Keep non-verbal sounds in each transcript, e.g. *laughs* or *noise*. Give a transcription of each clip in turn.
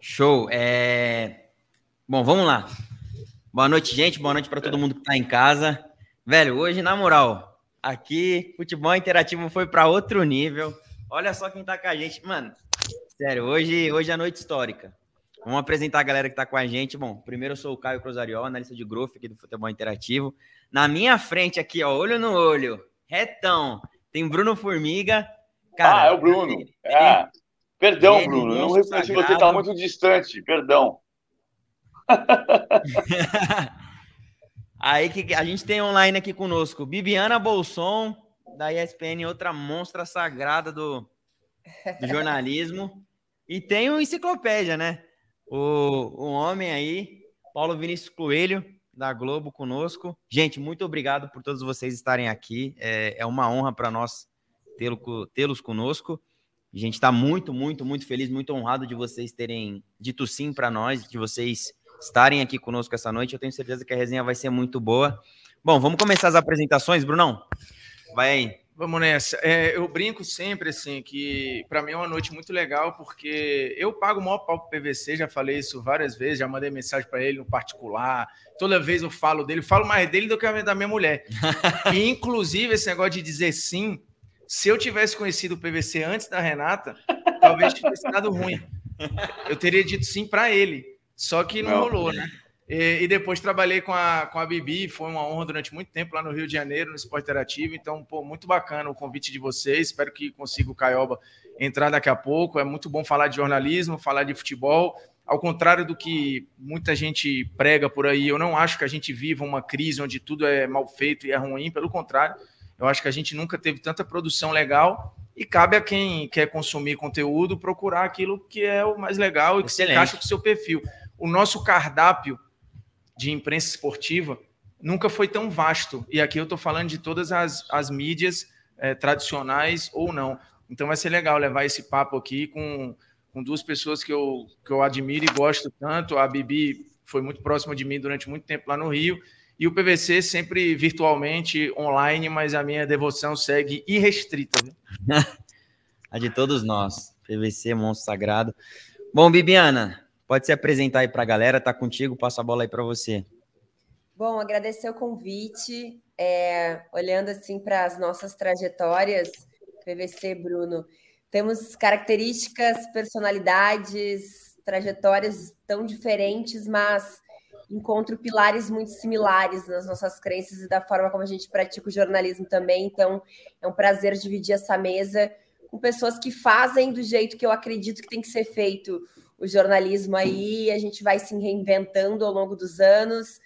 Show. É... Bom, vamos lá. Boa noite, gente. Boa noite para todo mundo que está em casa. Velho, hoje, na moral, aqui, futebol interativo foi para outro nível. Olha só quem tá com a gente. Mano, sério, hoje, hoje é a noite histórica. Vamos apresentar a galera que tá com a gente. Bom, primeiro eu sou o Caio Cruzariol, analista de growth aqui do Futebol Interativo. Na minha frente aqui, ó, olho no olho, retão, tem Bruno Formiga. Cara, ah, é o Bruno. Ele, é. Perdão, ele, Bruno, não reconheci você, tá muito distante, perdão. *laughs* Aí que a gente tem online aqui conosco, Bibiana Bolson, da ESPN, outra monstra sagrada do, do jornalismo. E tem o Enciclopédia, né? O, o homem aí, Paulo Vinícius Coelho, da Globo, conosco. Gente, muito obrigado por todos vocês estarem aqui. É, é uma honra para nós tê-los conosco. A gente está muito, muito, muito feliz, muito honrado de vocês terem dito sim para nós, de vocês estarem aqui conosco essa noite. Eu tenho certeza que a resenha vai ser muito boa. Bom, vamos começar as apresentações, Brunão? Vai aí. Vamos nessa. É, eu brinco sempre assim que para mim é uma noite muito legal porque eu pago o maior pau pro PVC, já falei isso várias vezes, já mandei mensagem para ele no particular. Toda vez eu falo dele, falo mais dele do que da minha mulher. *laughs* e inclusive esse negócio de dizer sim, se eu tivesse conhecido o PVC antes da Renata, talvez tivesse dado ruim. Eu teria dito sim para ele, só que não, não rolou, né? E, e, depois trabalhei com a, com a Bibi, foi uma honra durante muito tempo lá no Rio de Janeiro, no Esporte Interativo. Então, pô, muito bacana o convite de vocês. Espero que consiga o Caioba entrar daqui a pouco. É muito bom falar de jornalismo, falar de futebol. Ao contrário do que muita gente prega por aí, eu não acho que a gente viva uma crise onde tudo é mal feito e é ruim. Pelo contrário, eu acho que a gente nunca teve tanta produção legal e cabe a quem quer consumir conteúdo procurar aquilo que é o mais legal e que se encaixa com o seu perfil. O nosso cardápio de imprensa esportiva nunca foi tão vasto. E aqui eu estou falando de todas as, as mídias é, tradicionais ou não. Então vai ser legal levar esse papo aqui com, com duas pessoas que eu, que eu admiro e gosto tanto. A Bibi foi muito próxima de mim durante muito tempo lá no Rio. E o PVC sempre virtualmente, online, mas a minha devoção segue irrestrita. *laughs* a de todos nós. PVC, monstro sagrado. Bom, Bibiana, Pode se apresentar aí para a galera, tá contigo, passo a bola aí para você. Bom, agradecer o convite. É, olhando assim para as nossas trajetórias, PVC, Bruno, temos características, personalidades, trajetórias tão diferentes, mas encontro pilares muito similares nas nossas crenças e da forma como a gente pratica o jornalismo também. Então, é um prazer dividir essa mesa com pessoas que fazem do jeito que eu acredito que tem que ser feito o jornalismo aí, a gente vai se reinventando ao longo dos anos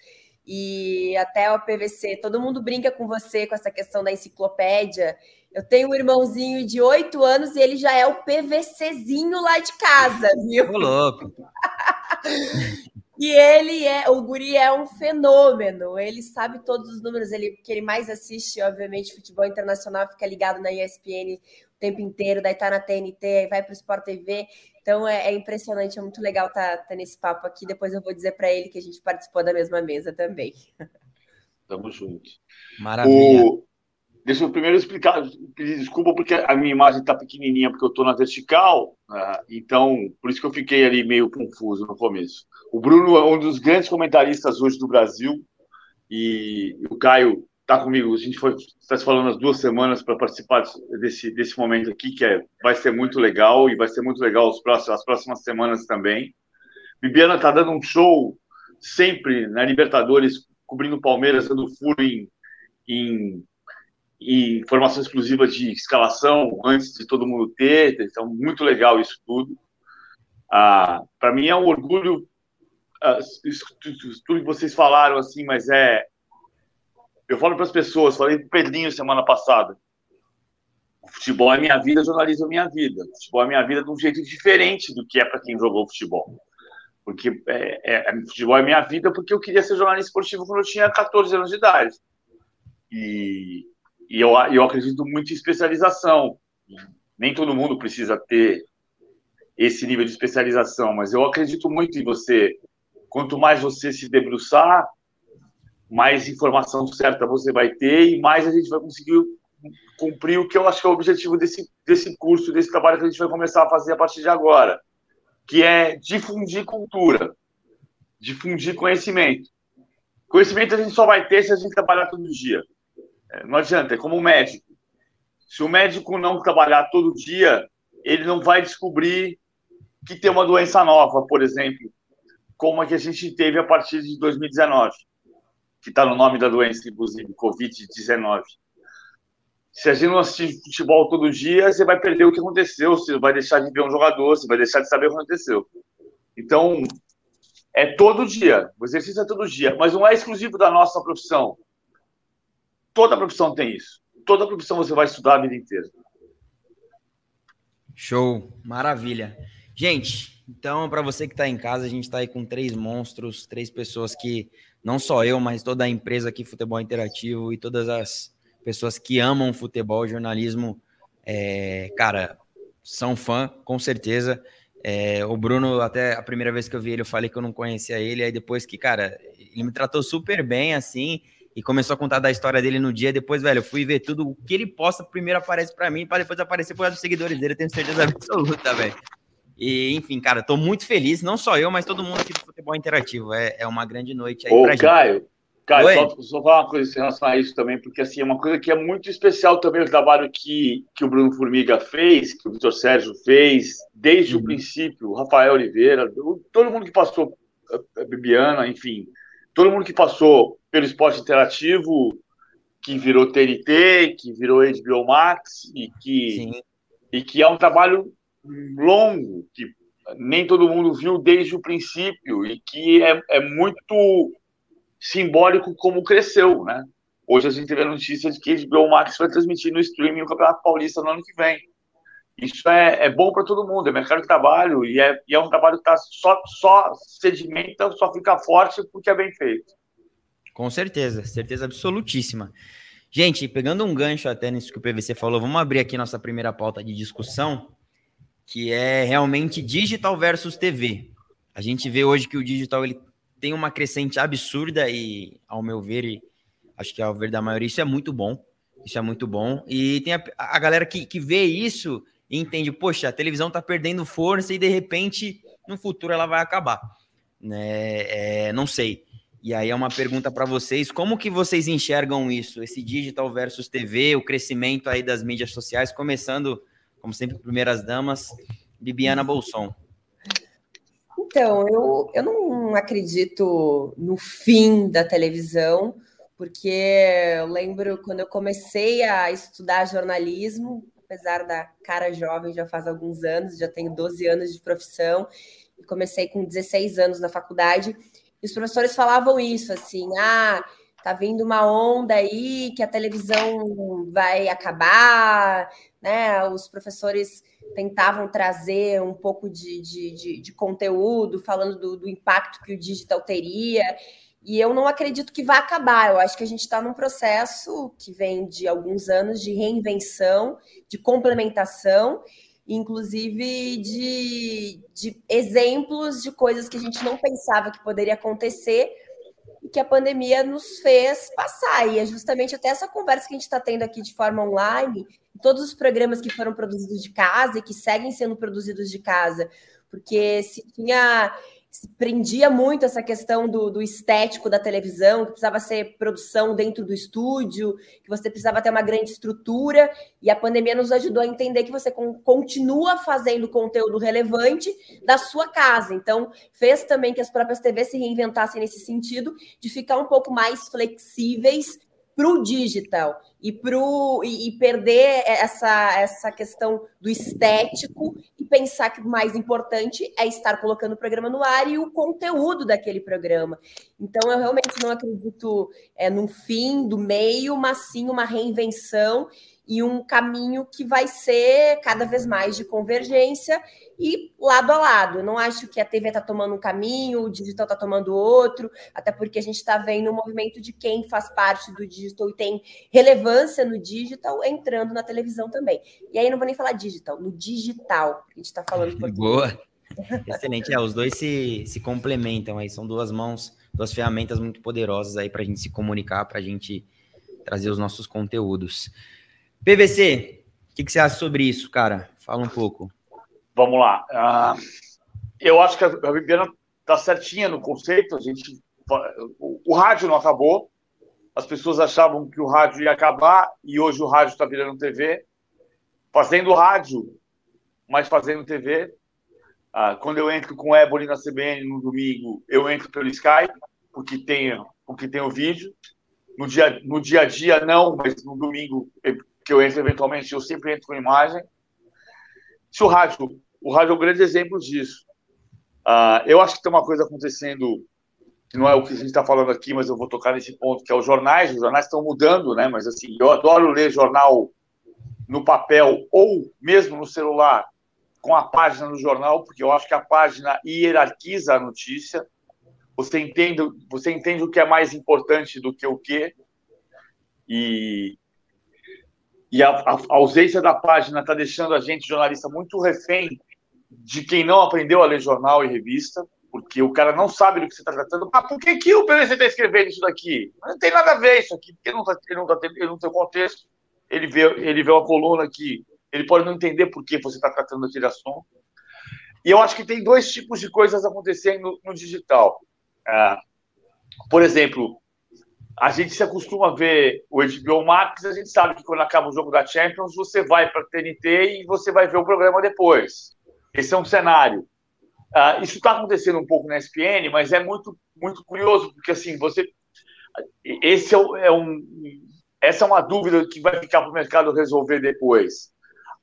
e até o PVC, todo mundo brinca com você com essa questão da enciclopédia. Eu tenho um irmãozinho de oito anos e ele já é o PVCzinho lá de casa, viu? Ô, louco. *laughs* e ele é, o Guri é um fenômeno. Ele sabe todos os números, ele que ele mais assiste, obviamente, futebol internacional, fica ligado na ESPN o tempo inteiro, daí tá na TNT, vai para o Sport TV. Então é, é, impressionante, é muito legal estar tá, tá nesse papo aqui. Depois eu vou dizer para ele que a gente participou da mesma mesa também. Tamo junto. Maravilha. O... Deixa eu primeiro explicar, pedir desculpa porque a minha imagem está pequenininha, porque eu estou na vertical, uh, então por isso que eu fiquei ali meio confuso no começo. O Bruno é um dos grandes comentaristas hoje do Brasil e o Caio está comigo. A gente foi está se falando as duas semanas para participar desse, desse momento aqui, que é, vai ser muito legal e vai ser muito legal os próximos, as próximas semanas também. Bibiana está dando um show sempre na Libertadores, cobrindo Palmeiras, dando furo em, em, em informação exclusiva de escalação antes de todo mundo ter. Então, muito legal isso tudo. Ah, para mim é um orgulho ah, tudo que vocês falaram assim, mas é eu falo para as pessoas, falei para o Pedrinho semana passada. O futebol é minha vida, jornalismo é minha vida. O futebol é minha vida de um jeito diferente do que é para quem jogou futebol. Porque é, é, é, futebol é minha vida porque eu queria ser jornalista esportivo quando eu tinha 14 anos de idade. E, e eu, eu acredito muito em especialização. Nem todo mundo precisa ter esse nível de especialização, mas eu acredito muito em você. Quanto mais você se debruçar, mais informação certa você vai ter e mais a gente vai conseguir cumprir o que eu acho que é o objetivo desse, desse curso, desse trabalho que a gente vai começar a fazer a partir de agora. que é difundir cultura, difundir conhecimento. Conhecimento a gente só vai ter se a gente trabalhar todo dia. Não adianta, é como um médico. Se o médico não trabalhar todo dia, ele não vai descobrir que tem uma doença nova, por exemplo, como a que a gente teve a partir de 2019, que está no nome da doença, inclusive, Covid-19. Se a gente não assistir futebol todo dia, você vai perder o que aconteceu, você vai deixar de ver um jogador, você vai deixar de saber o que aconteceu. Então, é todo dia, o exercício é todo dia, mas não é exclusivo da nossa profissão. Toda profissão tem isso. Toda profissão você vai estudar a vida inteira. Show, maravilha. Gente, então, para você que está em casa, a gente está aí com três monstros, três pessoas que, não só eu, mas toda a empresa aqui, Futebol Interativo, e todas as pessoas que amam futebol, jornalismo, é, cara, são fã, com certeza. É, o Bruno, até a primeira vez que eu vi ele, eu falei que eu não conhecia ele, aí depois que, cara, ele me tratou super bem, assim, e começou a contar da história dele no dia. Depois, velho, eu fui ver tudo. O que ele posta primeiro aparece para mim, para depois aparecer para os seguidores dele. Eu tenho certeza absoluta, velho. E, enfim, cara, tô muito feliz. Não só eu, mas todo mundo aqui do Futebol Interativo. É, é uma grande noite aí Ô, pra Caio, gente. Caio, só, só falar uma coisa em relação a isso também, porque assim, é uma coisa que é muito especial também o trabalho que, que o Bruno Formiga fez, que o Vitor Sérgio fez, desde uhum. o princípio, o Rafael Oliveira, todo mundo que passou, a Bibiana, enfim, todo mundo que passou pelo esporte interativo, que virou TNT, que virou HBO Max, e que, e que é um trabalho longo, que nem todo mundo viu desde o princípio, e que é, é muito simbólico como cresceu, né? Hoje a gente teve a notícia de que HBO Max vai transmitir no streaming o Campeonato Paulista no ano que vem. Isso é, é bom para todo mundo, é mercado de trabalho e é, e é um trabalho que tá só, só sedimenta, só fica forte porque é bem feito. Com certeza, certeza absolutíssima. Gente, pegando um gancho até nisso que o PVC falou, vamos abrir aqui nossa primeira pauta de discussão, que é realmente digital versus TV. A gente vê hoje que o digital ele tem uma crescente absurda e, ao meu ver, e acho que ao ver da maioria, isso é muito bom. Isso é muito bom. E tem a, a galera que, que vê isso e entende, poxa, a televisão está perdendo força e de repente no futuro ela vai acabar. Né? É, não sei. E aí é uma pergunta para vocês, como que vocês enxergam isso, esse digital versus TV, o crescimento aí das mídias sociais, começando, como sempre, primeiras damas, Bibiana Bolson. Então, eu, eu não acredito no fim da televisão, porque eu lembro quando eu comecei a estudar jornalismo, apesar da cara jovem, já faz alguns anos, já tenho 12 anos de profissão, e comecei com 16 anos na faculdade, os professores falavam isso, assim, ah, tá vindo uma onda aí que a televisão vai acabar, né? Os professores tentavam trazer um pouco de, de, de, de conteúdo, falando do, do, impacto que o digital teria. E eu não acredito que vai acabar. Eu acho que a gente está num processo que vem de alguns anos de reinvenção, de complementação inclusive de, de exemplos de coisas que a gente não pensava que poderia acontecer e que a pandemia nos fez passar. E é justamente até essa conversa que a gente está tendo aqui de forma online, todos os programas que foram produzidos de casa e que seguem sendo produzidos de casa, porque se tinha prendia muito essa questão do, do, estético da televisão, que precisava ser produção dentro do estúdio, que você precisava ter uma grande estrutura, e a pandemia nos ajudou a entender que você continua fazendo conteúdo relevante da sua casa. Então, fez também que as próprias TVs se reinventassem nesse sentido, de ficar um pouco mais flexíveis para o digital e, pro, e, e, perder essa, essa questão do estético e pensar que o mais importante é estar colocando o programa no ar e o conteúdo daquele programa. Então, eu realmente não acredito é, no fim do meio, mas sim uma reinvenção e um caminho que vai ser cada vez mais de convergência e lado a lado. Eu não acho que a TV está tomando um caminho, o digital está tomando outro, até porque a gente está vendo o um movimento de quem faz parte do digital e tem relevância no digital entrando na televisão também. E aí não vou nem falar digital, no digital, a gente está falando. Boa. *laughs* Excelente. É, os dois se, se complementam aí, são duas mãos, duas ferramentas muito poderosas aí para a gente se comunicar, para a gente trazer os nossos conteúdos. PVC, o que, que, você acha sobre isso, cara? Fala um pouco. Vamos lá. Uh, eu acho que a Viviana está certinha no conceito. A gente, o, o, rádio não acabou. As pessoas achavam que o rádio ia acabar e hoje o rádio está virando TV, fazendo rádio, mas fazendo TV. Ah, quando eu entro com o Ebony na CBN no domingo, eu entro pelo Skype, porque tem, porque tem o vídeo. No dia, no dia a dia, não, mas no domingo, que eu entro eventualmente, eu sempre entro com imagem. Se o rádio, o rádio é um grande exemplo disso. Uh, eu acho que tem uma coisa acontecendo que não é o que a gente está falando aqui, mas eu vou tocar nesse ponto, que é os jornais. Os jornais estão mudando, né? Mas assim, eu adoro ler jornal no papel ou mesmo no celular com a página no jornal, porque eu acho que a página hierarquiza a notícia. Você entende, você entende o que é mais importante do que o que. E, e a, a ausência da página está deixando a gente, jornalista, muito refém de quem não aprendeu a ler jornal e revista, porque o cara não sabe do que você está tratando. Ah, por que, que o PVC está escrevendo isso daqui? Não tem nada a ver isso aqui, porque ele não, tá, ele não, tá, ele não tem contexto. Ele vê, ele vê uma coluna que ele pode não entender por que você está tratando aquele assunto. E eu acho que tem dois tipos de coisas acontecendo no, digital. É, por exemplo, a gente se acostuma a ver o HBO Max, a gente sabe que quando acaba o jogo da Champions, você vai para a TNT e você vai ver o programa depois. Esse é um cenário. Uh, isso está acontecendo um pouco na SPN, mas é muito, muito curioso, porque assim, você. Esse é, é um, essa é uma dúvida que vai ficar para o mercado resolver depois.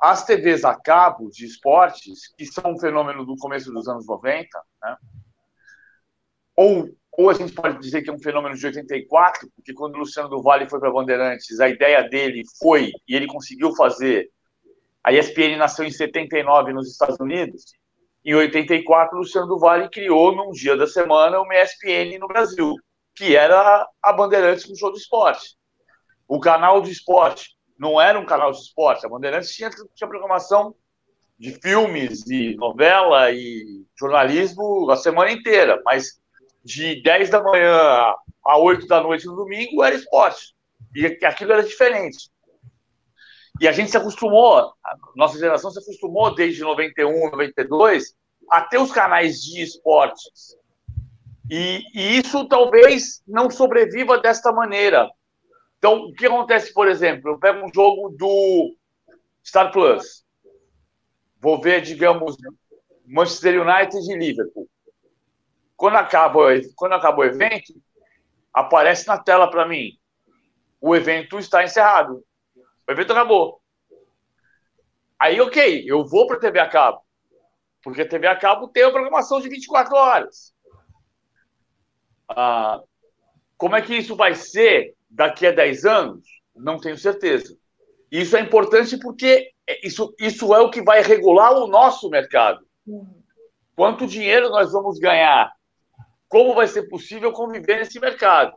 As TVs a cabo de esportes, que são um fenômeno do começo dos anos 90, né? ou, ou a gente pode dizer que é um fenômeno de 84, porque quando o Luciano do Vale foi para Bandeirantes, a ideia dele foi, e ele conseguiu fazer, a ESPN nasceu em 79 nos Estados Unidos. Em 84, Luciano do Vale criou, num dia da semana, uma ESPN no Brasil, que era a Bandeirantes com show de esporte. O canal de esporte não era um canal de esporte. A Bandeirantes tinha, tinha programação de filmes e novela e jornalismo a semana inteira, mas de 10 da manhã a 8 da noite no domingo era esporte. E aquilo era diferente. E a gente se acostumou, nossa geração se acostumou desde 91, 92 a ter os canais de esportes. E, e isso talvez não sobreviva desta maneira. Então, o que acontece, por exemplo, eu pego um jogo do Star Plus, vou ver, digamos, Manchester United e Liverpool. Quando acaba, quando acaba o evento, aparece na tela para mim: o evento está encerrado. O evento acabou. Aí, ok, eu vou para a TV a cabo. Porque a TV a cabo tem a programação de 24 horas. Ah, como é que isso vai ser daqui a 10 anos? Não tenho certeza. Isso é importante porque isso, isso é o que vai regular o nosso mercado. Quanto dinheiro nós vamos ganhar? Como vai ser possível conviver nesse mercado?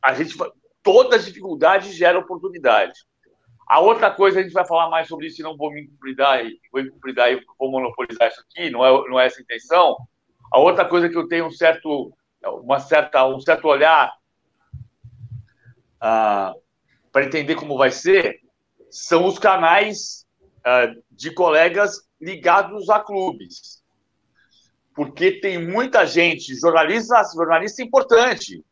A gente, todas as dificuldades geram oportunidade. A outra coisa, a gente vai falar mais sobre isso e não vou me incumpridar e vou incumpridar e vou monopolizar isso aqui, não é, não é essa a intenção. A outra coisa que eu tenho um certo, uma certa, um certo olhar ah, para entender como vai ser são os canais ah, de colegas ligados a clubes. Porque tem muita gente, jornalista, jornalista importante,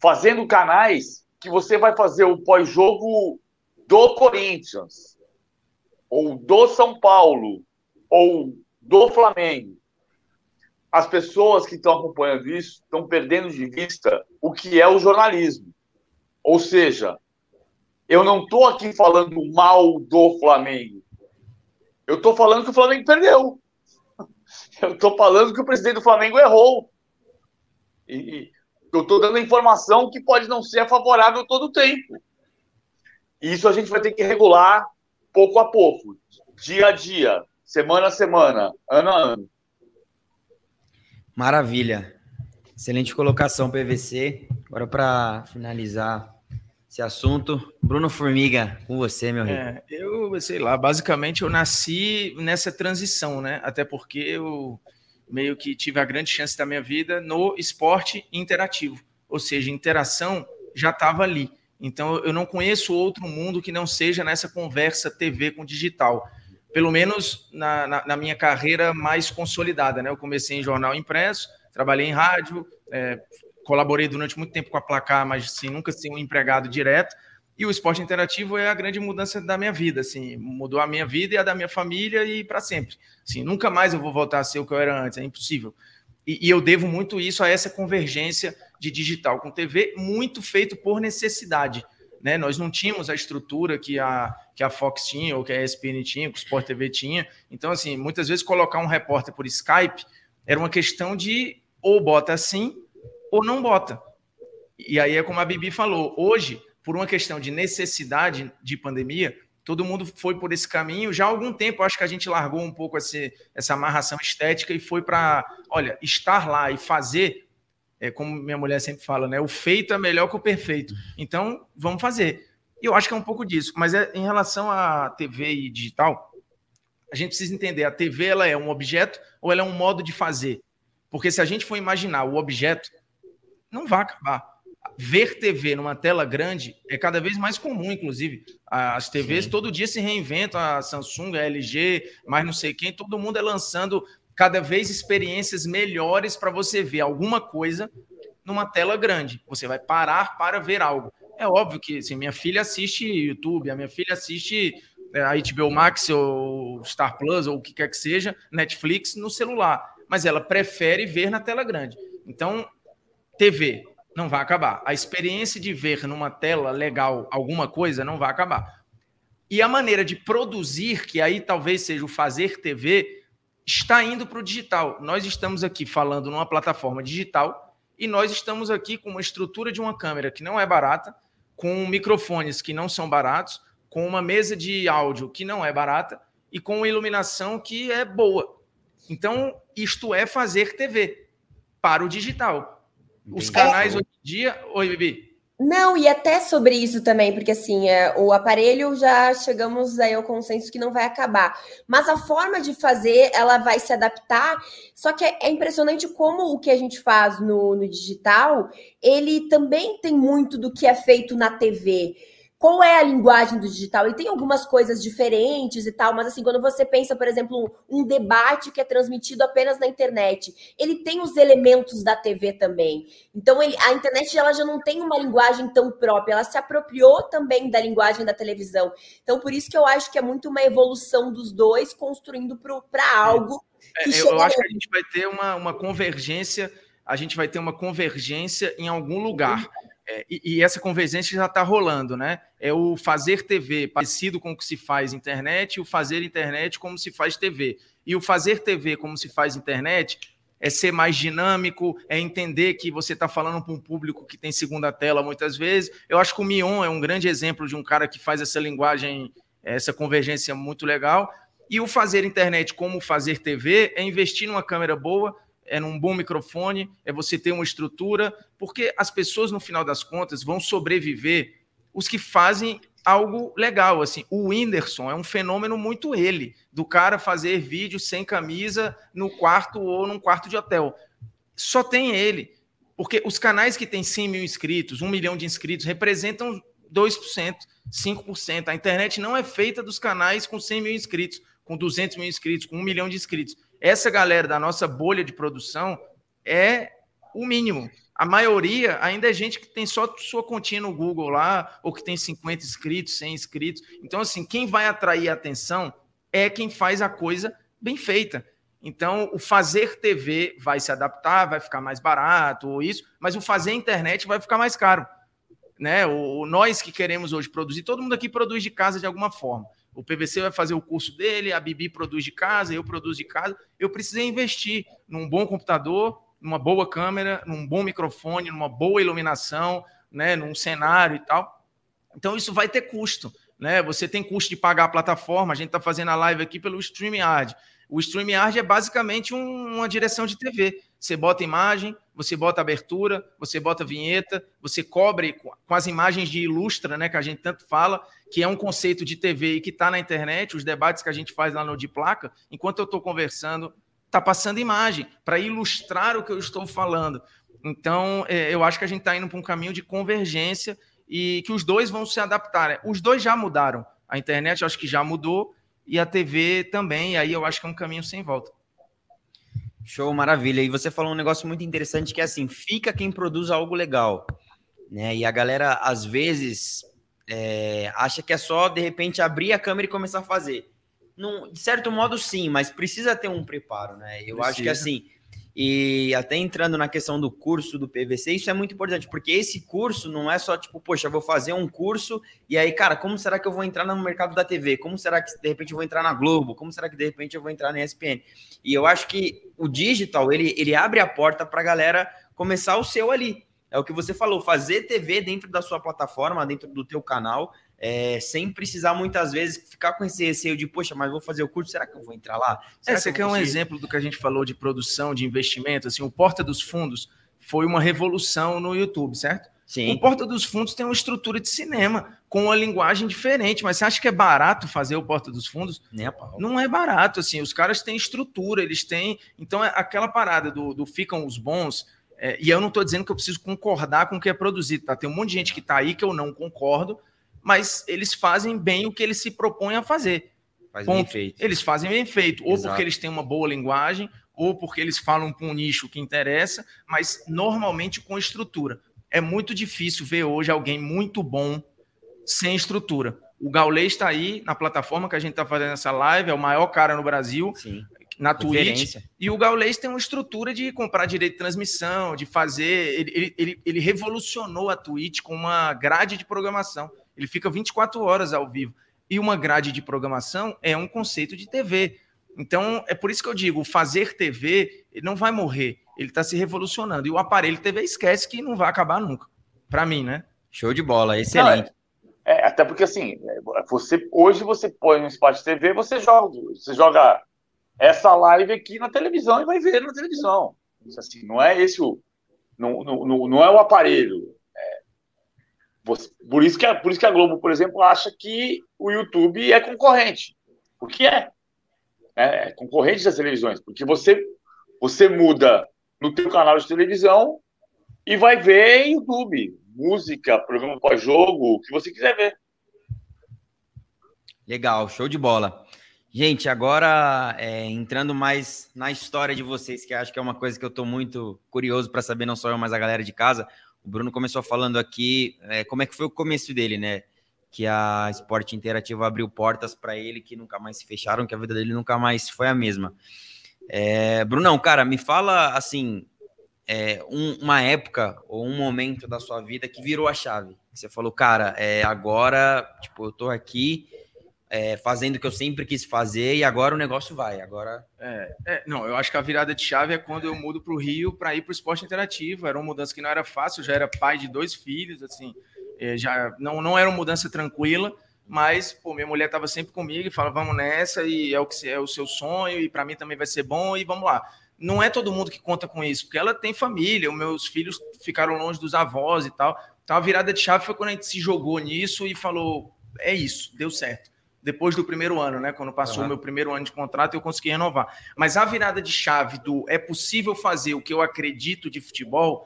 fazendo canais que você vai fazer o pós-jogo do Corinthians, ou do São Paulo, ou do Flamengo, as pessoas que estão acompanhando isso estão perdendo de vista o que é o jornalismo. Ou seja, eu não estou aqui falando mal do Flamengo. Eu estou falando que o Flamengo perdeu. *laughs* Eu estou falando que o presidente do Flamengo errou. E eu estou dando informação que pode não ser favorável todo o tempo. Isso a gente vai ter que regular pouco a pouco, dia a dia, semana a semana, ano a ano. Maravilha. Excelente colocação, PVC. Agora, para finalizar esse assunto, Bruno Formiga, com você, meu. É, eu, sei lá, basicamente eu nasci nessa transição, né? Até porque eu meio que tive a grande chance da minha vida no esporte interativo. Ou seja, interação já estava ali. Então, eu não conheço outro mundo que não seja nessa conversa TV com digital. pelo menos na, na, na, minha carreira mais consolidada. Né? Eu comecei em jornal impresso, trabalhei em rádio, é, colaborei durante muito tempo com a Placar, mas assim, nunca fui um empregado direto. E o esporte interativo é a grande mudança da minha vida, assim, mudou a minha vida e a da minha família e para sempre. Assim, nunca mais eu vou voltar a ser o que eu era antes, é impossível. E, e, eu devo muito isso a essa convergência de digital com TV, muito feito por necessidade. Né? Nós não tínhamos a estrutura que a, que a Fox tinha, ou que a ESPN tinha, que o Sport TV tinha. Então, assim, muitas vezes colocar um repórter por Skype era uma questão de ou bota assim ou não bota. E aí é como a Bibi falou, hoje, por uma questão de necessidade de pandemia, todo mundo foi por esse caminho. Já há algum tempo, acho que a gente largou um pouco esse, essa amarração estética e foi para, olha, estar lá e fazer é como minha mulher sempre fala, né? O feito é melhor que o perfeito. Então, vamos fazer. E eu acho que é um pouco disso. Mas é, em relação à TV e digital, a gente precisa entender: a TV ela é um objeto ou ela é um modo de fazer? Porque se a gente for imaginar o objeto, não vai acabar. Ver TV numa tela grande é cada vez mais comum, inclusive. As TVs Sim. todo dia se reinventam, a Samsung, a LG, mais não sei quem, todo mundo é lançando cada vez experiências melhores para você ver alguma coisa numa tela grande. Você vai parar para ver algo. É óbvio que assim, minha filha assiste YouTube, a minha filha assiste é, a HBO Max ou Star Plus ou o que quer que seja, Netflix no celular, mas ela prefere ver na tela grande. Então, TV não vai acabar. A experiência de ver numa tela legal alguma coisa não vai acabar. E a maneira de produzir, que aí talvez seja o fazer TV, está indo para o digital. Nós estamos aqui falando numa plataforma digital e nós estamos aqui com uma estrutura de uma câmera que não é barata, com microfones que não são baratos, com uma mesa de áudio que não é barata e com iluminação que é boa. Então, isto é fazer TV para o digital. Os canais hoje em dia. Oi, Bibi. Não, e até sobre isso também, porque assim, é, o aparelho já chegamos aí ao consenso que não vai acabar. Mas a forma de fazer, ela vai se adaptar. Só que é, é impressionante como o que a gente faz no, no digital, ele também tem muito do que é feito na TV qual é a linguagem do digital? E tem algumas coisas diferentes e tal, mas assim, quando você pensa, por exemplo, um, debate que é transmitido apenas na internet, ele tem os elementos da TV também. Então, ele, a internet ela já não tem uma linguagem tão própria, ela se apropriou também da linguagem da televisão. Então, por isso que eu acho que é muito uma evolução dos dois construindo para algo. É, eu, eu acho que a gente vai ter uma, uma convergência, a gente vai ter uma convergência em algum lugar. É, e, e, essa convergência já está rolando, né? É o fazer TV parecido com o que se faz internet, e o fazer internet como se faz TV. E o fazer TV como se faz internet é ser mais dinâmico, é entender que você está falando para um público que tem segunda tela muitas vezes. Eu acho que o Mion é um grande exemplo de um cara que faz essa linguagem, essa convergência muito legal. E o fazer internet como fazer TV é investir numa câmera boa, é num bom microfone, é você ter uma estrutura, porque as pessoas, no final das contas, vão sobreviver os que fazem algo legal. Assim, o Whindersson é um fenômeno muito ele, do cara fazer vídeo sem camisa no quarto ou num quarto de hotel. Só tem ele. Porque os canais que têm 100 mil inscritos, 1 milhão de inscritos, representam 2%, 5%. A internet não é feita dos canais com 100 mil inscritos, com 200 mil inscritos, com 1 milhão de inscritos essa galera da nossa bolha de produção é o mínimo. A maioria ainda é gente que tem só sua continha no Google lá, ou que tem 50 inscritos, 100 inscritos. Então, assim, quem vai atrair a atenção é quem faz a coisa bem feita. Então, o fazer TV vai se adaptar, vai ficar mais barato, ou isso, mas o fazer internet vai ficar mais caro. Né? O, nós que queremos hoje produzir, todo mundo aqui produz de casa de alguma forma. O PVC vai fazer o curso dele, a Bibi produz de casa, eu produzo de casa. Eu precisei investir num bom computador, numa boa câmera, num bom microfone, numa boa iluminação, né, num cenário e tal. Então isso vai ter custo, né? Você tem custo de pagar a plataforma. A gente está fazendo a live aqui pelo StreamYard. O StreamYard é basicamente um, uma direção de TV. Você bota imagem, você bota abertura, você bota vinheta, você cobre com as imagens de ilustra, né, que a gente tanto fala, que é um conceito de TV e que está na internet, os debates que a gente faz lá no de placa, enquanto eu estou conversando, está passando imagem para ilustrar o que eu estou falando. Então, é, eu acho que a gente está indo para um caminho de convergência e que os dois vão se adaptar. Né? Os dois já mudaram. A internet, acho que já mudou, e a TV também. E aí eu acho que é um caminho sem volta. Show, maravilha. E você falou um negócio muito interessante que é assim, fica quem produz algo legal, né? E a galera às vezes é, acha que é só de repente abrir a câmera e começar a fazer. Num, de certo modo, sim, mas precisa ter um preparo, né? Eu precisa. acho que assim, e até entrando na questão do curso do PVC, isso é muito importante, porque esse curso não é só tipo, poxa, vou fazer um curso e aí, cara, como será que eu vou entrar no mercado da TV? Como será que de repente eu vou entrar na Globo? Como será que de repente eu vou entrar na ESPN? E eu acho que o digital, ele, ele abre a porta para a galera começar o seu ali. É o que você falou, fazer TV dentro da sua plataforma, dentro do teu canal, é, sem precisar muitas vezes ficar com esse receio de, poxa, mas vou fazer o curso, será que eu vou entrar lá? Será é, você quer um exemplo do que a gente falou de produção, de investimento? Assim, o Porta dos Fundos foi uma revolução no YouTube, certo? Sim. O Porta dos Fundos tem uma estrutura de cinema com uma linguagem diferente, mas você acha que é barato fazer o Porta dos Fundos? Nem. Não é barato, assim, os caras têm estrutura, eles têm. Então, é aquela parada do, do ficam os bons. É, e eu não estou dizendo que eu preciso concordar com o que é produzido, tá? Tem um monte de gente que está aí que eu não concordo, mas eles fazem bem o que eles se propõem a fazer. Faz bem feito. Eles fazem bem feito, ou Exato. porque eles têm uma boa linguagem, ou porque eles falam com um nicho que interessa, mas normalmente com estrutura. É muito difícil ver hoje alguém muito bom sem estrutura. O Gaulês está aí na plataforma que a gente está fazendo essa live, é o maior cara no Brasil. Sim na Twitch. E o Gaulês tem uma estrutura de comprar direito de transmissão, de fazer. Ele, ele, ele revolucionou a Twitch com uma grade de programação. Ele fica 24 horas ao vivo. E uma grade de programação é um conceito de TV. Então, é por isso que eu digo, fazer TV ele não vai morrer, ele está se revolucionando. E o aparelho TV esquece que não vai acabar nunca. Para mim, né? Show de bola, excelente. Não, é, é, até porque assim, você hoje você põe no espaço de TV, você joga, você joga essa live aqui na televisão e vai ver na televisão. Assim, não é esse o não, não, não é o aparelho, por isso, que a, por isso que a Globo, por exemplo, acha que o YouTube é concorrente. Porque é. É, é concorrente das televisões. Porque você, você muda no teu canal de televisão e vai ver em YouTube. Música, programa pós-jogo, o que você quiser ver. Legal, show de bola. Gente, agora é, entrando mais na história de vocês, que acho que é uma coisa que eu estou muito curioso para saber, não só eu, mas a galera de casa. O Bruno começou falando aqui é, como é que foi o começo dele, né? Que a Esporte Interativo abriu portas para ele que nunca mais se fecharam, que a vida dele nunca mais foi a mesma. É, Brunão, cara, me fala assim, é, um, uma época ou um momento da sua vida que virou a chave. Você falou, cara, é, agora, tipo, eu tô aqui é, fazendo o que eu sempre quis fazer e agora o negócio vai. Agora. É, é, não, eu acho que a virada de chave é quando eu mudo para o Rio para ir para o esporte interativo. Era uma mudança que não era fácil, já era pai de dois filhos, assim, é, já não, não era uma mudança tranquila, mas pô, minha mulher estava sempre comigo e falava, vamos nessa, e é o que é o seu sonho, e para mim também vai ser bom, e vamos lá. Não é todo mundo que conta com isso, porque ela tem família, os meus filhos ficaram longe dos avós e tal. Então a virada de chave foi quando a gente se jogou nisso e falou: é isso, deu certo depois do primeiro ano, né? Quando passou o uhum. meu primeiro ano de contrato, eu consegui renovar. Mas a virada de chave do é possível fazer o que eu acredito de futebol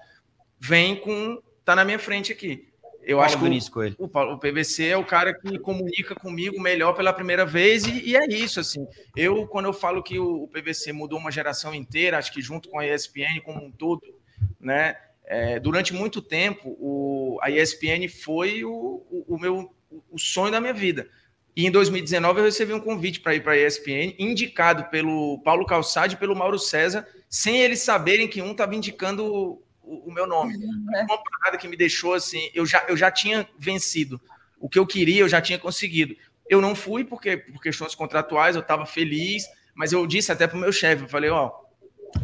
vem com tá na minha frente aqui. Eu Paulo acho que o, o, o, PVC é o cara que comunica comigo melhor pela primeira vez e, e é isso assim. Eu quando eu falo que o, o, PVC mudou uma geração inteira, acho que junto com a ESPN como um todo, né? É, durante muito tempo, o, a ESPN foi o, o, meu o sonho da minha vida. E em 2019 eu recebi um convite para ir para a ESPN, indicado pelo Paulo Calçade e pelo Mauro César, sem eles saberem que um estava indicando o, o, meu nome. Uhum. Uma parada que me deixou assim, eu já, eu já tinha vencido. O que eu queria, eu já tinha conseguido. Eu não fui porque por questões contratuais, eu estava feliz, mas eu disse até para o meu chefe, eu falei, ó,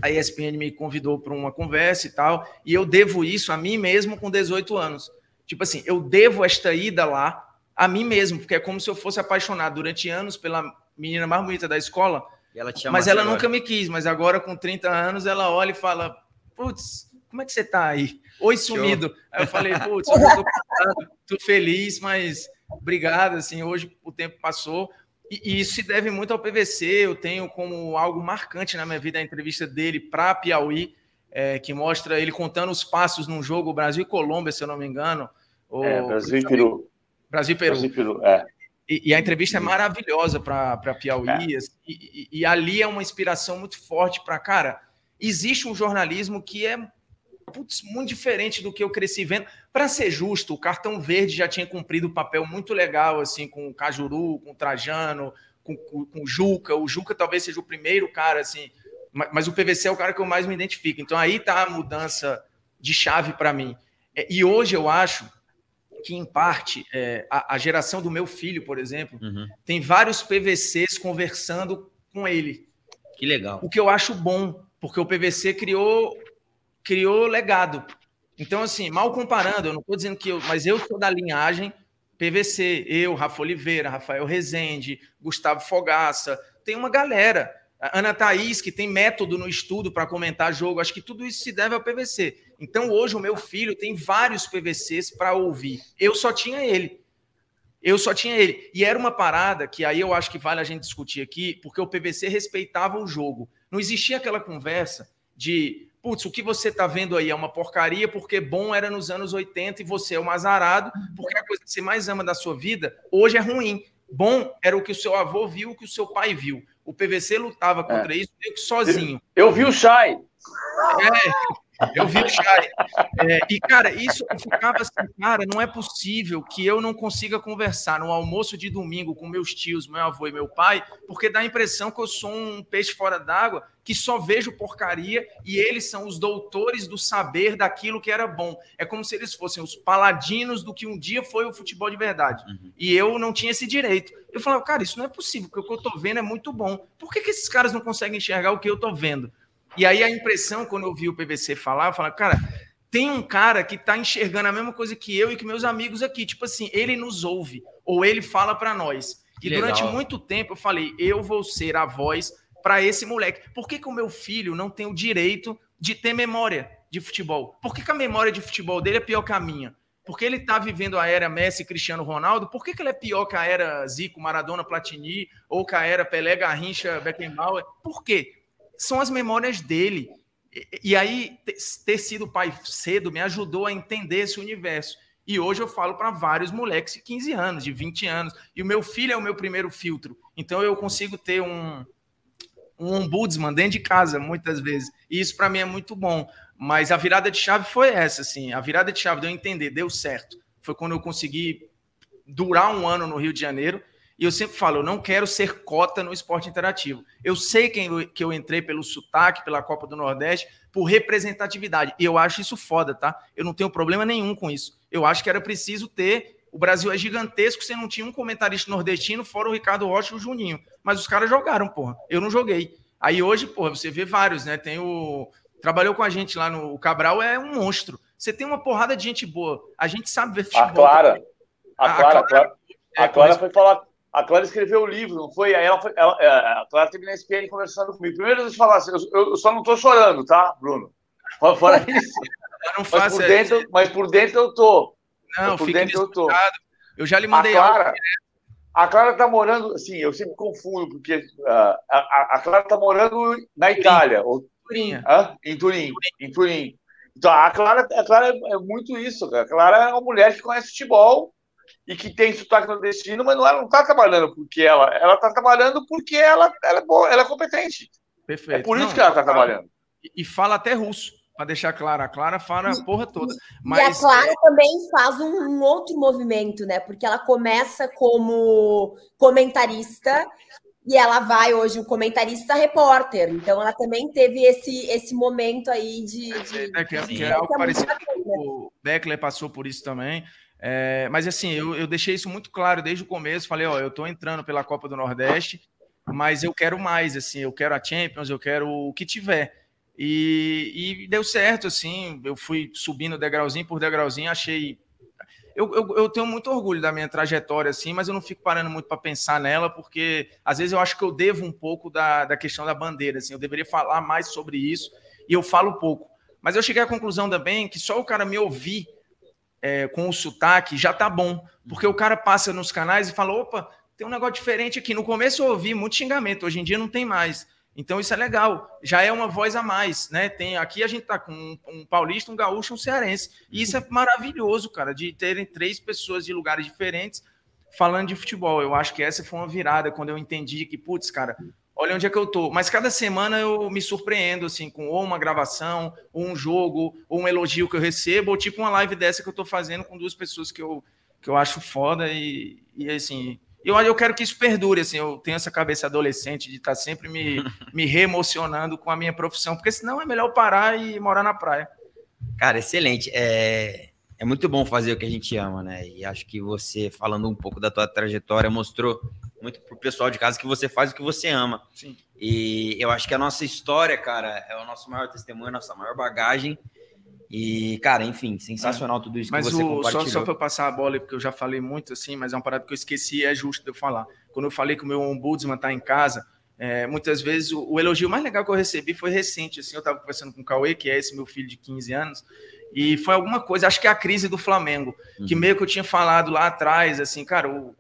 a ESPN me convidou para uma conversa e tal, e eu devo isso a mim mesmo com 18 anos. Tipo assim, eu devo esta ida lá a mim mesmo, porque é como se eu fosse apaixonado durante anos pela menina mais bonita da escola. Ela mas ela agora. nunca me quis, mas agora com 30 anos ela olha e fala: Putz, como é que você tá aí? Oi, sumido. Show. Aí eu falei: Putz, eu tô, tô feliz, mas obrigado. Assim, hoje o tempo passou. E, isso se deve muito ao PVC. Eu tenho como algo marcante na minha vida a entrevista dele para Piauí, é, que mostra ele contando os passos num jogo Brasil e Colômbia, se eu não me engano. É, Brasil e Peru. Brasil e Peru. Brasil Peru, é. E, e, a entrevista é maravilhosa para Piauí. É. Assim, e, e, ali é uma inspiração muito forte para, cara, existe um jornalismo que é putz, muito diferente do que eu cresci vendo. Para ser justo, o cartão verde já tinha cumprido um papel muito legal, assim, com o Cajuru, com o Trajano, com, com, com o Juca. O Juca talvez seja o primeiro cara, assim, mas, mas, o PVC é o cara que eu mais me identifico. Então aí tá a mudança de chave para mim. É, e hoje eu acho que, em parte, é, a, a, geração do meu filho, por exemplo, uhum. tem vários PVCs conversando com ele. Que legal. O que eu acho bom, porque o PVC criou, criou legado. Então, assim, mal comparando, eu não estou dizendo que eu, mas eu sou da linhagem PVC, eu, Rafa Oliveira, Rafael Rezende, Gustavo Fogaça, tem uma galera. Ana Thaís, que tem método no estudo para comentar jogo, acho que tudo isso se deve ao PVC. Então, hoje, o meu filho tem vários PVCs para ouvir. Eu só tinha ele. Eu só tinha ele. E era uma parada que aí eu acho que vale a gente discutir aqui, porque o PVC respeitava o jogo. Não existia aquela conversa de, putz, o que você está vendo aí é uma porcaria, porque bom era nos anos 80 e você é um azarado, porque a coisa que você mais ama da sua vida hoje é ruim. Bom era o que o seu avô viu, o que o seu pai viu. O PVC lutava contra é. isso meio que sozinho. Eu, eu vi o Shai. É, eu vi o Shai. É, e, cara, isso eu ficava assim, cara, não é possível que eu não consiga conversar no almoço de domingo com meus tios, meu avô e meu pai, porque dá a impressão que eu sou um peixe fora d'água que só vejo porcaria e eles são os doutores do saber daquilo que era bom. É como se eles fossem os paladinos do que um dia foi o futebol de verdade. Uhum. E eu não tinha esse direito. Eu falava, cara, isso não é possível, porque o que eu tô vendo é muito bom. Por que, que esses caras não conseguem enxergar o que eu tô vendo? E aí a impressão, quando eu vi o PVC falar, eu falava, cara, tem um cara que tá enxergando a mesma coisa que eu e que meus amigos aqui. Tipo assim, ele nos ouve, ou ele fala para nós. E durante muito tempo eu falei, eu vou ser a voz para esse moleque. Por que, que o meu filho não tem o direito de ter memória de futebol? Por que, que a memória de futebol dele é pior que a minha? Porque ele está vivendo a era Messi Cristiano Ronaldo, por que, que ele é pior que a era Zico, Maradona, Platini, ou que a era Pelé, Garrincha, Beckenbauer? Por quê? São as memórias dele. E, e aí, ter sido pai cedo me ajudou a entender esse universo. E hoje eu falo para vários moleques de 15 anos, de 20 anos. E o meu filho é o meu primeiro filtro. Então eu consigo ter um, um ombudsman dentro de casa, muitas vezes. E isso para mim é muito bom. Mas a virada de chave foi essa, assim. A virada de chave de eu entender, deu certo. Foi quando eu consegui durar um ano no Rio de Janeiro. E eu sempre falo, eu não quero ser cota no esporte interativo. Eu sei que que eu entrei pelo sotaque, pela Copa do Nordeste, por representatividade. E eu acho isso foda, tá? Eu não tenho problema nenhum com isso. Eu acho que era preciso ter. O Brasil é gigantesco, você não tinha um comentarista nordestino, fora o Ricardo Rocha e o Juninho mas os caras jogaram, porra. Eu não joguei. Aí hoje, porra, você vê vários, né? Tem o. Trabalhou com a gente lá no. O Cabral é um monstro. Você tem uma porrada de gente boa. A gente sabe ver futebol. A Clara. A Clara, a Clara, a é, Clara foi falar. A Clara escreveu o livro, não foi? Aí ela foi. Ela, é, a Clara teve na SPN conversando comigo. Primeiro, deixa eu falar assim, eu, eu só não tô chorando, tá, Bruno? Fora isso. *laughs* Não mas, por dentro, mas por dentro eu tô. Não, por dentro eu tô. Eu já lhe mandei a Clara, a Clara está morando, assim, eu sempre confundo, porque uh, a, a, Clara está morando na Itália. Ou, Turim. Em Turim. Em Turim. Então, a Clara, a Clara é, é muito isso. A Clara é uma mulher que conhece futebol e que tem sotaque nordestino, mas não, ela não está trabalhando porque ela. Ela está trabalhando porque ela, ela, é boa, ela é competente. Perfeito. É por isso não, que ela está trabalhando. E fala até russo para deixar claro, a Clara fala a porra toda. Mas... E a Clara também faz um, um, outro movimento, né? Porque ela começa como comentarista e ela vai hoje o comentarista repórter. Então ela também teve esse, esse momento aí de. de, é, que, é, que é algo é parecido. O Beckler passou por isso também. É, mas assim, eu, eu deixei isso muito claro desde o começo. Falei, ó, eu estou entrando pela Copa do Nordeste, mas eu quero mais, assim, eu quero a Champions, eu quero o que tiver. E, e, deu certo, assim. Eu fui subindo degrauzinho por degrauzinho, achei. Eu, eu, eu, tenho muito orgulho da minha trajetória, assim, mas eu não fico parando muito para pensar nela, porque às vezes eu acho que eu devo um pouco da, da questão da bandeira, assim. Eu deveria falar mais sobre isso e eu falo pouco. Mas eu cheguei à conclusão também que só o cara me ouvir é, com o sotaque já tá bom, porque o cara passa nos canais e fala: opa, tem um negócio diferente aqui. No começo eu ouvi muito xingamento, hoje em dia não tem mais. Então isso é legal, já é uma voz a mais, né? Tem aqui a gente tá com um, um paulista, um gaúcho, um cearense. E isso é maravilhoso, cara, de terem três pessoas de lugares diferentes falando de futebol. Eu acho que essa foi uma virada quando eu entendi que, putz, cara, olha onde é que eu tô. Mas cada semana eu me surpreendo, assim, com ou uma gravação, ou um jogo, ou um elogio que eu recebo, ou tipo uma live dessa que eu tô fazendo com duas pessoas que eu, que eu acho foda e, e assim. Eu, eu quero que isso perdure, assim, eu tenho essa cabeça adolescente de estar tá sempre me, *laughs* me reemocionando com a minha profissão, porque senão é melhor parar e morar na praia. Cara, excelente. É, é muito bom fazer o que a gente ama, né? E acho que você, falando um pouco da tua trajetória, mostrou muito pro pessoal de casa que você faz o que você ama. Sim. E eu acho que a nossa história, cara, é o nosso maior testemunho, a nossa maior bagagem. E, cara, enfim, sensacional é. tudo isso mas que você o, compartilhou. Só, só para eu passar a bola, porque eu já falei muito assim, mas é uma parada que eu esqueci é justo de eu falar. Quando eu falei que o meu ombudsman tá em casa, é, muitas vezes o, o, elogio mais legal que eu recebi foi recente. Assim, eu estava conversando com o Cauê, que é esse meu filho de 15 anos, e foi alguma coisa, acho que é a crise do Flamengo, uhum. que meio que eu tinha falado lá atrás, assim, cara, o,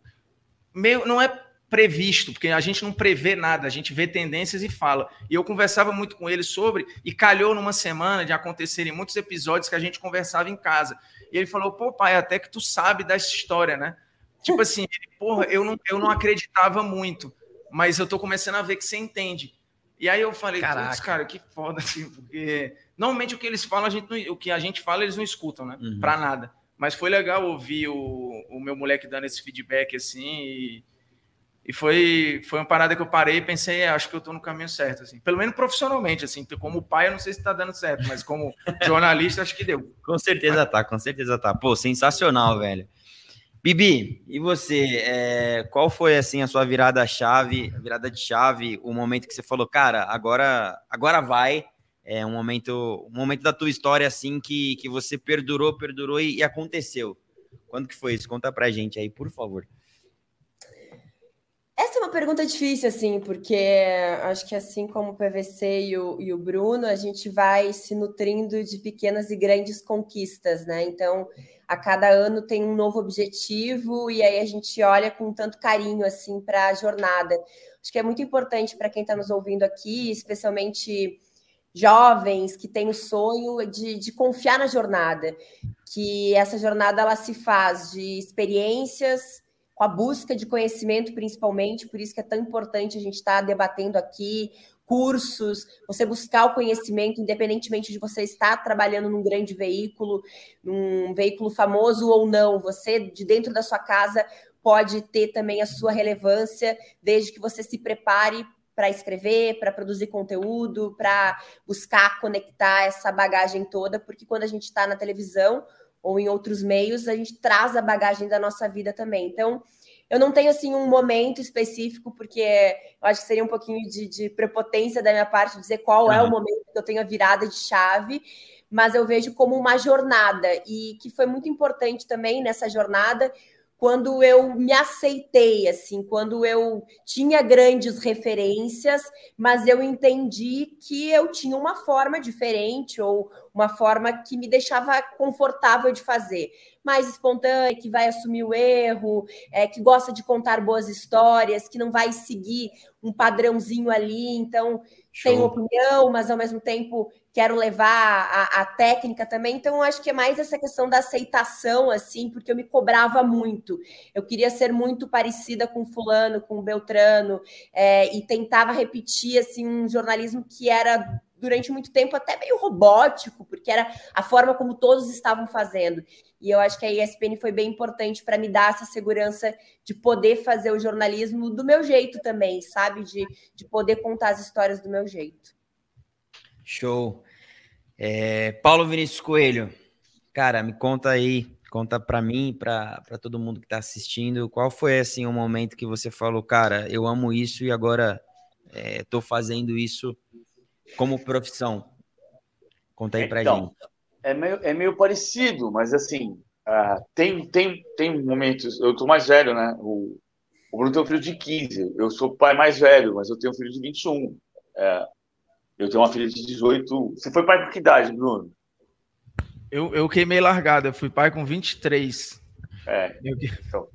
meio, não é previsto, porque a gente não prevê nada, a gente vê tendências e fala. E eu conversava muito com ele sobre, e calhou numa semana de acontecerem muitos episódios que a gente conversava em casa. E ele falou: pô, pai, até que tu sabe dessa história, né? Tipo assim, ele, porra, eu não, eu não acreditava muito, mas eu tô começando a ver que você entende. E aí eu falei, putz, cara, que foda, assim, porque normalmente o que eles falam, a gente não, o que a gente fala, eles não escutam, né? Uhum. Pra nada. Mas foi legal ouvir o, o meu moleque dando esse feedback assim e, e foi, foi uma parada que eu parei e pensei, é, acho que eu tô no caminho certo, assim. Pelo menos profissionalmente, assim. Como pai, eu não sei se tá dando certo, mas como *laughs* jornalista, acho que deu. Com certeza tá, com certeza tá. Pô, sensacional, velho. Bibi, e você? É, qual foi assim a sua virada chave, virada de chave, o momento que você falou, cara, agora, agora vai? É um momento, um momento da tua história assim que, que você perdurou, perdurou e, e aconteceu. Quando que foi isso? Conta pra gente aí, por favor. Essa é uma pergunta difícil, assim, porque acho que assim como o PVC e o, e o Bruno, a gente vai se nutrindo de pequenas e grandes conquistas, né? Então, a cada ano tem um novo objetivo e aí a gente olha com tanto carinho assim para a jornada. Acho que é muito importante para quem está nos ouvindo aqui, especialmente jovens que têm o sonho de, de confiar na jornada, que essa jornada ela se faz de experiências com a busca de conhecimento, principalmente, por isso que é tão importante a gente estar tá debatendo aqui cursos, você buscar o conhecimento, independentemente de você estar trabalhando num grande veículo, num veículo famoso ou não, você de dentro da sua casa pode ter também a sua relevância, desde que você se prepare para escrever, para produzir conteúdo, para buscar conectar essa bagagem toda, porque quando a gente está na televisão ou em outros meios, a gente traz a bagagem da nossa vida também. Então, eu não tenho assim um momento específico, porque eu acho que seria um pouquinho de, de prepotência da minha parte dizer qual uhum. é o momento que eu tenho a virada de chave, mas eu vejo como uma jornada e que foi muito importante também nessa jornada quando eu me aceitei, assim, quando eu tinha grandes referências, mas eu entendi que eu tinha uma forma diferente ou uma forma que me deixava confortável de fazer, mais espontânea, que vai assumir o erro, é, que gosta de contar boas histórias, que não vai seguir um padrãozinho ali, então Show. tenho opinião, mas ao mesmo tempo quero levar a, a, técnica também. Então, acho que é mais essa questão da aceitação, assim, porque eu me cobrava muito. Eu queria ser muito parecida com fulano, com Beltrano, é, e tentava repetir assim um jornalismo que era durante muito tempo até meio robótico, porque era a forma como todos estavam fazendo. E eu acho que a ESPN foi bem importante para me dar essa segurança de poder fazer o jornalismo do meu jeito também, sabe? De, de poder contar as histórias do meu jeito. Show. É, Paulo Vinícius Coelho, cara, me conta aí, conta para mim, para todo mundo que está assistindo, qual foi assim o momento que você falou, cara, eu amo isso e agora estou é, fazendo isso como profissão? Conta aí para então, gente. É meio, é meio parecido, mas assim, uh, tem, tem, tem momentos. Eu tô mais velho, né? O, o Bruno tem um filho de 15, eu sou pai mais velho, mas eu tenho um filho de 21. É, eu tenho uma filha de 18. Você foi pai com que idade, Bruno? Eu, eu queimei largada, eu fui pai com 23. É. Eu, então,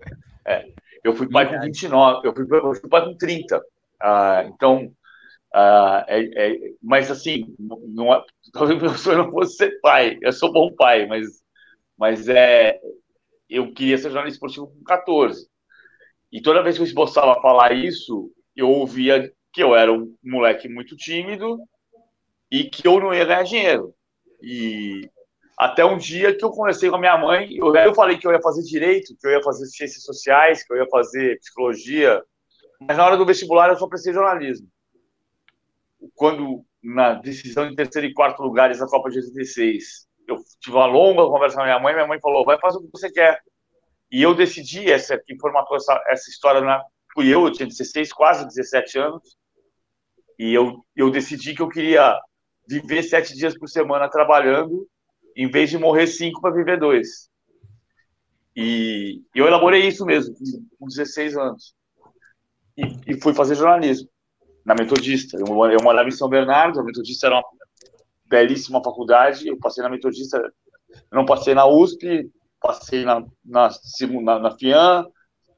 é. eu fui pai com 29, eu fui, eu fui pai com 30. Ah, então, ah, é, é, mas assim, não, é, talvez meu sonho não fosse ser pai. Eu sou bom pai, mas, mas é, eu queria ser jornalista esportivo com 14. E toda vez que eu esboçava falar isso, eu ouvia que eu era um moleque muito tímido e que eu não ia ganhar dinheiro. E até um dia que eu conversei com a minha mãe, eu, eu falei que eu ia fazer direito, que eu ia fazer ciências sociais, que eu ia fazer psicologia, mas na hora do vestibular eu só prestei jornalismo. Quando, na decisão de terceiro e quarto lugares da Copa de 86, eu tive uma longa conversa com a minha mãe, minha mãe falou, vai fazer o que você quer. E eu decidi, essa, quem formatou essa, essa história na, fui eu, eu tinha 16, quase 17 anos, e eu, eu decidi que eu queria viver sete dias por semana trabalhando, em vez de morrer cinco para viver dois. E eu elaborei isso mesmo, com 16 anos. E, e fui fazer jornalismo na Metodista. Eu, eu morava em São Bernardo, a Metodista era uma belíssima faculdade. Eu passei na Metodista, não passei na USP, passei na, na, na, na FIAM,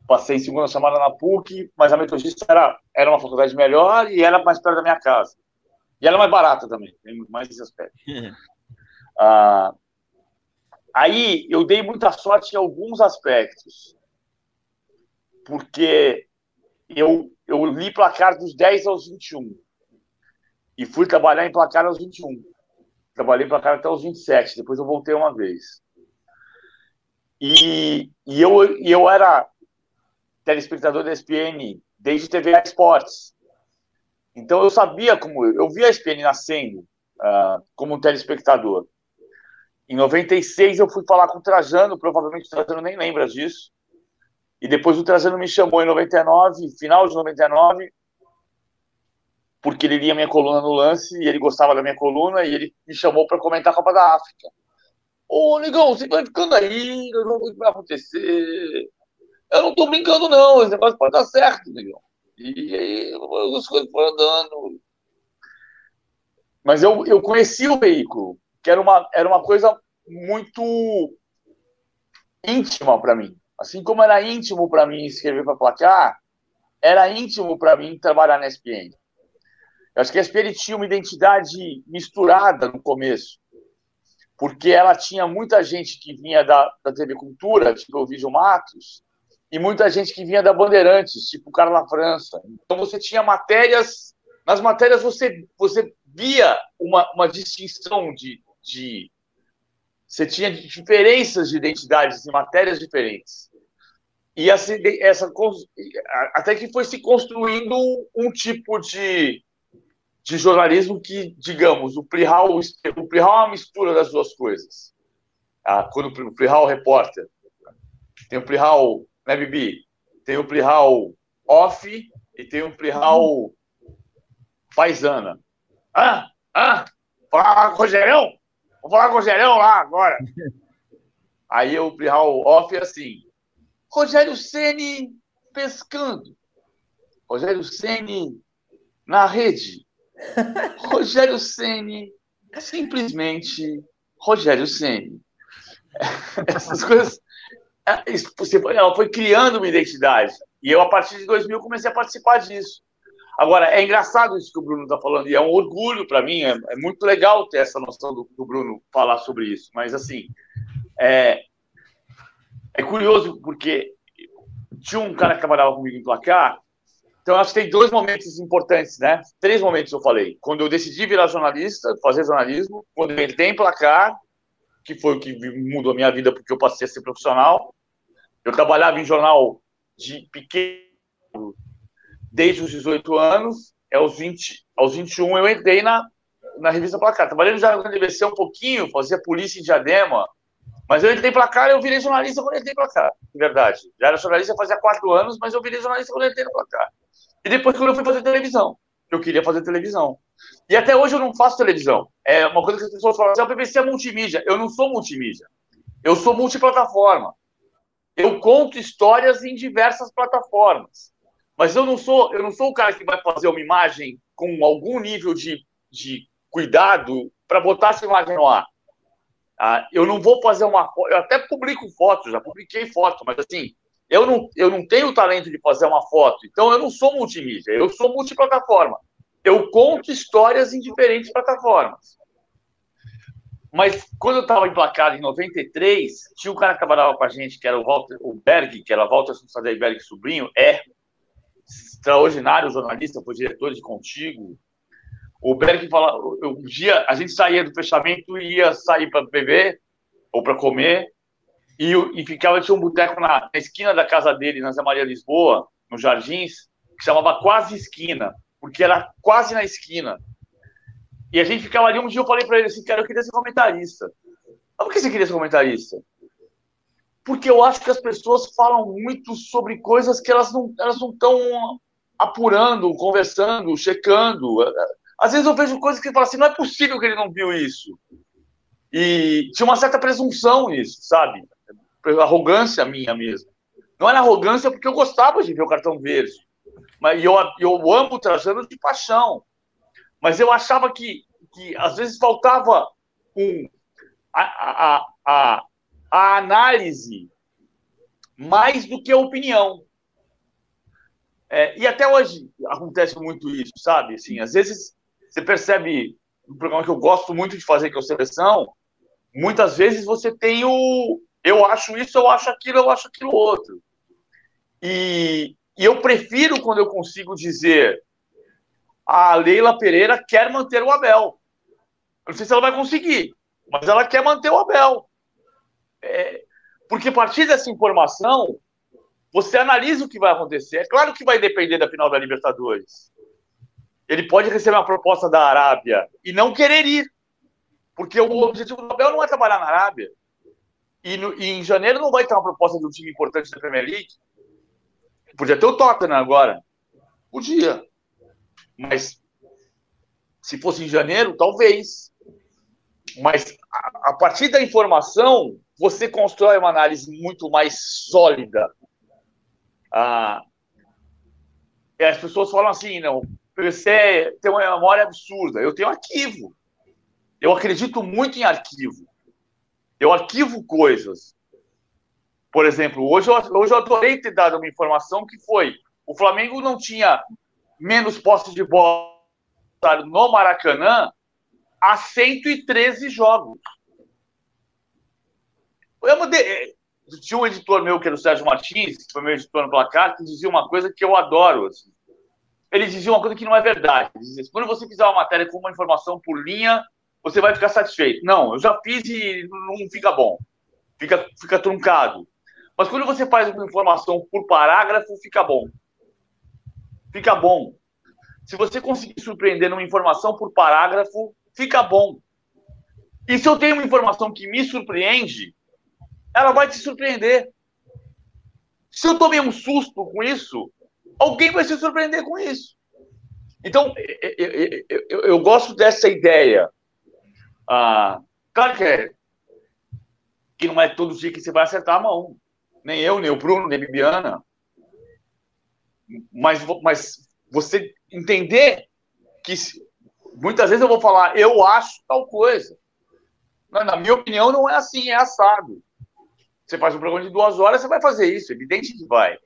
passei em segunda semana na PUC, mas a Metodista era, era uma faculdade melhor e era mais perto da minha casa. E ela é mais barata também, tem mais esse aspecto. ah, aí eu dei muita sorte em alguns aspectos, porque eu, eu li placar dos 10 aos 21 e fui trabalhar em placar aos 21. Trabalhei em placar até os 27, depois eu voltei uma vez. E, e, eu, e eu era telespectador da ESPN desde TV Esportes. Então eu sabia como eu vi a ESPN nascendo uh, como um telespectador. Em 96 eu fui falar com o Trajano, provavelmente o Trajano nem lembra disso. E depois o Trajano me chamou em 99, final de 99, porque ele lia minha coluna no lance e ele gostava da minha coluna e ele me chamou para comentar a Copa da África. Ô, negão, você vai ficando aí, não vamos ver o que vai acontecer. Eu não tô brincando, não. Esse negócio pode dar certo, negão. E aí as coisas foram andando. Mas eu, eu conheci o veículo, que era uma, era uma coisa muito íntima para mim. Assim como era íntimo para mim escrever para placar, era íntimo para mim trabalhar na SPN. Eu acho que a SPN tinha uma identidade misturada no começo, porque ela tinha muita gente que vinha da, da TV Cultura, tipo o Vídeo Matos, e muita gente que vinha da Bandeirantes, tipo o cara na França. Então você tinha matérias, nas matérias você, você via uma, uma distinção de, de. Você tinha diferenças de identidades em matérias diferentes. E essa, essa, até que foi se construindo um tipo de, de jornalismo que, digamos, o Plihal, o Plihal é uma mistura das duas coisas. Ah, quando o Plihal é repórter, tem o Plihal né, Bibi? Tem o Plihal off e tem o Plihal paisana. Ah, ah, falar com o Rogerão? Vou falar com o Rogerão lá agora. *laughs* Aí o Plihal off é assim, Rogério Ceni pescando. Rogério Ceni na rede. *laughs* Rogério Ceni simplesmente Rogério Ceni. *laughs* Essas coisas ela foi criando uma identidade. E eu, a partir de 2000, comecei a participar disso. Agora, é engraçado isso que o Bruno está falando, e é um orgulho para mim, é, é, muito legal ter essa noção do, do, Bruno falar sobre isso. Mas, assim, é, é curioso porque tinha um cara que trabalhava comigo em placar, então acho que tem dois momentos importantes, né? Três momentos eu falei. Quando eu decidi virar jornalista, fazer jornalismo, quando eu entrei em placar que foi o que mudou a minha vida porque eu passei a ser profissional. Eu trabalhava em jornal de pequeno desde os 18 anos, aos, 20, aos 21 eu entrei na, na revista Placar. Trabalhei no Jardim DVC um pouquinho, fazia polícia em Diadema, mas eu entrei Placar e eu virei jornalista quando eu entrei Placar, de verdade. Já era jornalista fazia quatro anos, mas eu virei jornalista quando eu entrei no Placar. E depois quando eu fui fazer televisão, eu queria fazer televisão. E até hoje eu não faço televisão. É uma coisa que as pessoas falam assim, o PVC é multimídia. Eu não sou multimídia. Eu sou multiplataforma. Eu conto histórias em diversas plataformas. Mas eu não sou, eu não sou o cara que vai fazer uma imagem com algum nível de, de cuidado para botar essa imagem no ar. Ah, eu não vou fazer uma eu até publico fotos, já publiquei foto, mas assim, eu não, eu não tenho o talento de fazer uma foto, então eu não sou multimídia, eu sou multiplataforma eu conto histórias em diferentes plataformas. Mas quando eu estava emplacado em 93, tinha um cara que trabalhava com a gente, que era o, Walter, o Berg, que era Walter Berg Sobrinho, é extraordinário jornalista, foi diretor de Contigo. O Berg fala, um dia a gente saía do fechamento e ia sair para beber ou para comer e, e ficava tinha um boteco na, na, esquina da casa dele, na Zé Maria Lisboa, nos Jardins, que chamava Quase Esquina, porque era quase na esquina. E a gente ficava ali. Um dia eu falei para ele assim, cara, eu queria ser comentarista. Mas por que você queria ser comentarista? Porque eu acho que as pessoas falam muito sobre coisas que elas não elas não estão apurando, conversando, checando. Às vezes eu vejo coisas que falam assim, não é possível que ele não viu isso. E tinha uma certa presunção nisso, sabe? Arrogância minha mesmo. Não era arrogância porque eu gostava de ver o cartão verde. Mas eu, eu amo o Trajano de paixão. Mas eu achava que, que às vezes faltava um, a, a, a, a análise mais do que a opinião. É, e até hoje acontece muito isso, sabe? Assim, às vezes você percebe no programa que eu gosto muito de fazer, que é o Seleção, muitas vezes você tem o eu acho isso, eu acho aquilo, eu acho aquilo outro. E, e eu prefiro quando eu consigo dizer a Leila Pereira quer manter o Abel. Eu não sei se ela vai conseguir, mas ela quer manter o Abel. É, porque a partir dessa informação, você analisa o que vai acontecer. É claro que vai depender da final da Libertadores. Ele pode receber uma proposta da Arábia e não querer ir. Porque o objetivo do Abel não é trabalhar na Arábia. E, no, e em janeiro não vai ter uma proposta de um time importante da Premier League. Podia ter o Tottenham agora. Podia. Mas se fosse em janeiro, talvez. Mas a, a partir da informação, você constrói uma análise muito mais sólida. Ah, as pessoas falam assim, não, você tem uma memória absurda. Eu tenho arquivo. Eu acredito muito em arquivo. Eu arquivo coisas. Por exemplo, hoje eu, hoje eu adorei ter dado uma informação que foi: o Flamengo não tinha menos posse de bola no Maracanã há 113 jogos. Eu mudei. Tinha um editor meu, que era o Sérgio Martins, que foi meu editor no placar, que dizia uma coisa que eu adoro. Assim. Ele dizia uma coisa que não é verdade. Ele dizia, quando você fizer uma matéria com uma informação por linha, você vai ficar satisfeito. Não, eu já fiz e não fica bom. Fica, fica truncado. Mas quando você faz uma informação por parágrafo, fica bom fica bom. Se você conseguir surpreender numa informação por parágrafo, fica bom. E se eu tenho uma informação que me surpreende, ela vai te surpreender. Se eu tomei um susto com isso, alguém vai se surpreender com isso. Então, eu, eu, eu, eu gosto dessa ideia. Ah, claro que, é, que não é todo dia que você vai acertar a mão. Nem eu, nem o Bruno, nem a Bibiana mas, mas você entender que muitas vezes eu vou falar, eu acho tal coisa. Na minha opinião, não é assim, é assado. Você faz um programa de duas horas, você vai fazer isso, evidente que vai.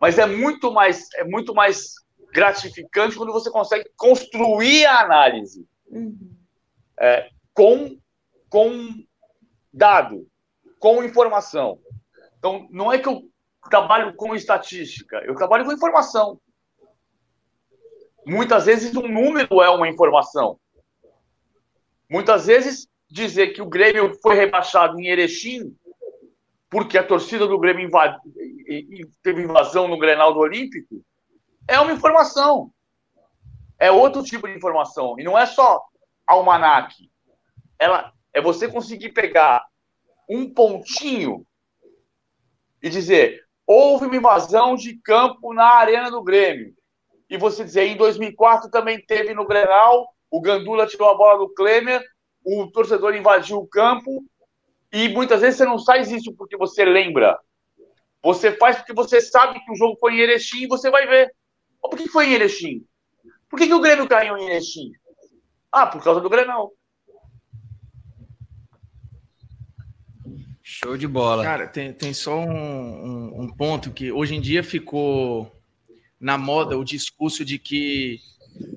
Mas é muito mais, é muito mais gratificante quando você consegue construir a análise uhum. é, com, com dado, com informação. Então, não é que eu trabalho com estatística, eu trabalho com informação. Muitas vezes um número é uma informação. Muitas vezes dizer que o Grêmio foi rebaixado em Erechim porque a torcida do Grêmio invade, teve invasão no Grenal do Olímpico é uma informação. É outro tipo de informação. E não é só almanac. Ela é você conseguir pegar um pontinho e dizer houve uma invasão de campo na arena do Grêmio. E você dizer, em 2004 também teve no Grenal, o Gandula tirou a bola do Klemer, o torcedor invadiu o campo, e muitas vezes você não faz isso porque você lembra. Você faz porque você sabe que o jogo foi em Erechim e você vai ver. Por que foi em Erechim? Por que, que o Grêmio caiu em Erechim? Ah, por causa do Grenal. Show de bola. Cara, tem, tem só um, um, um, ponto que hoje em dia ficou na moda o discurso de que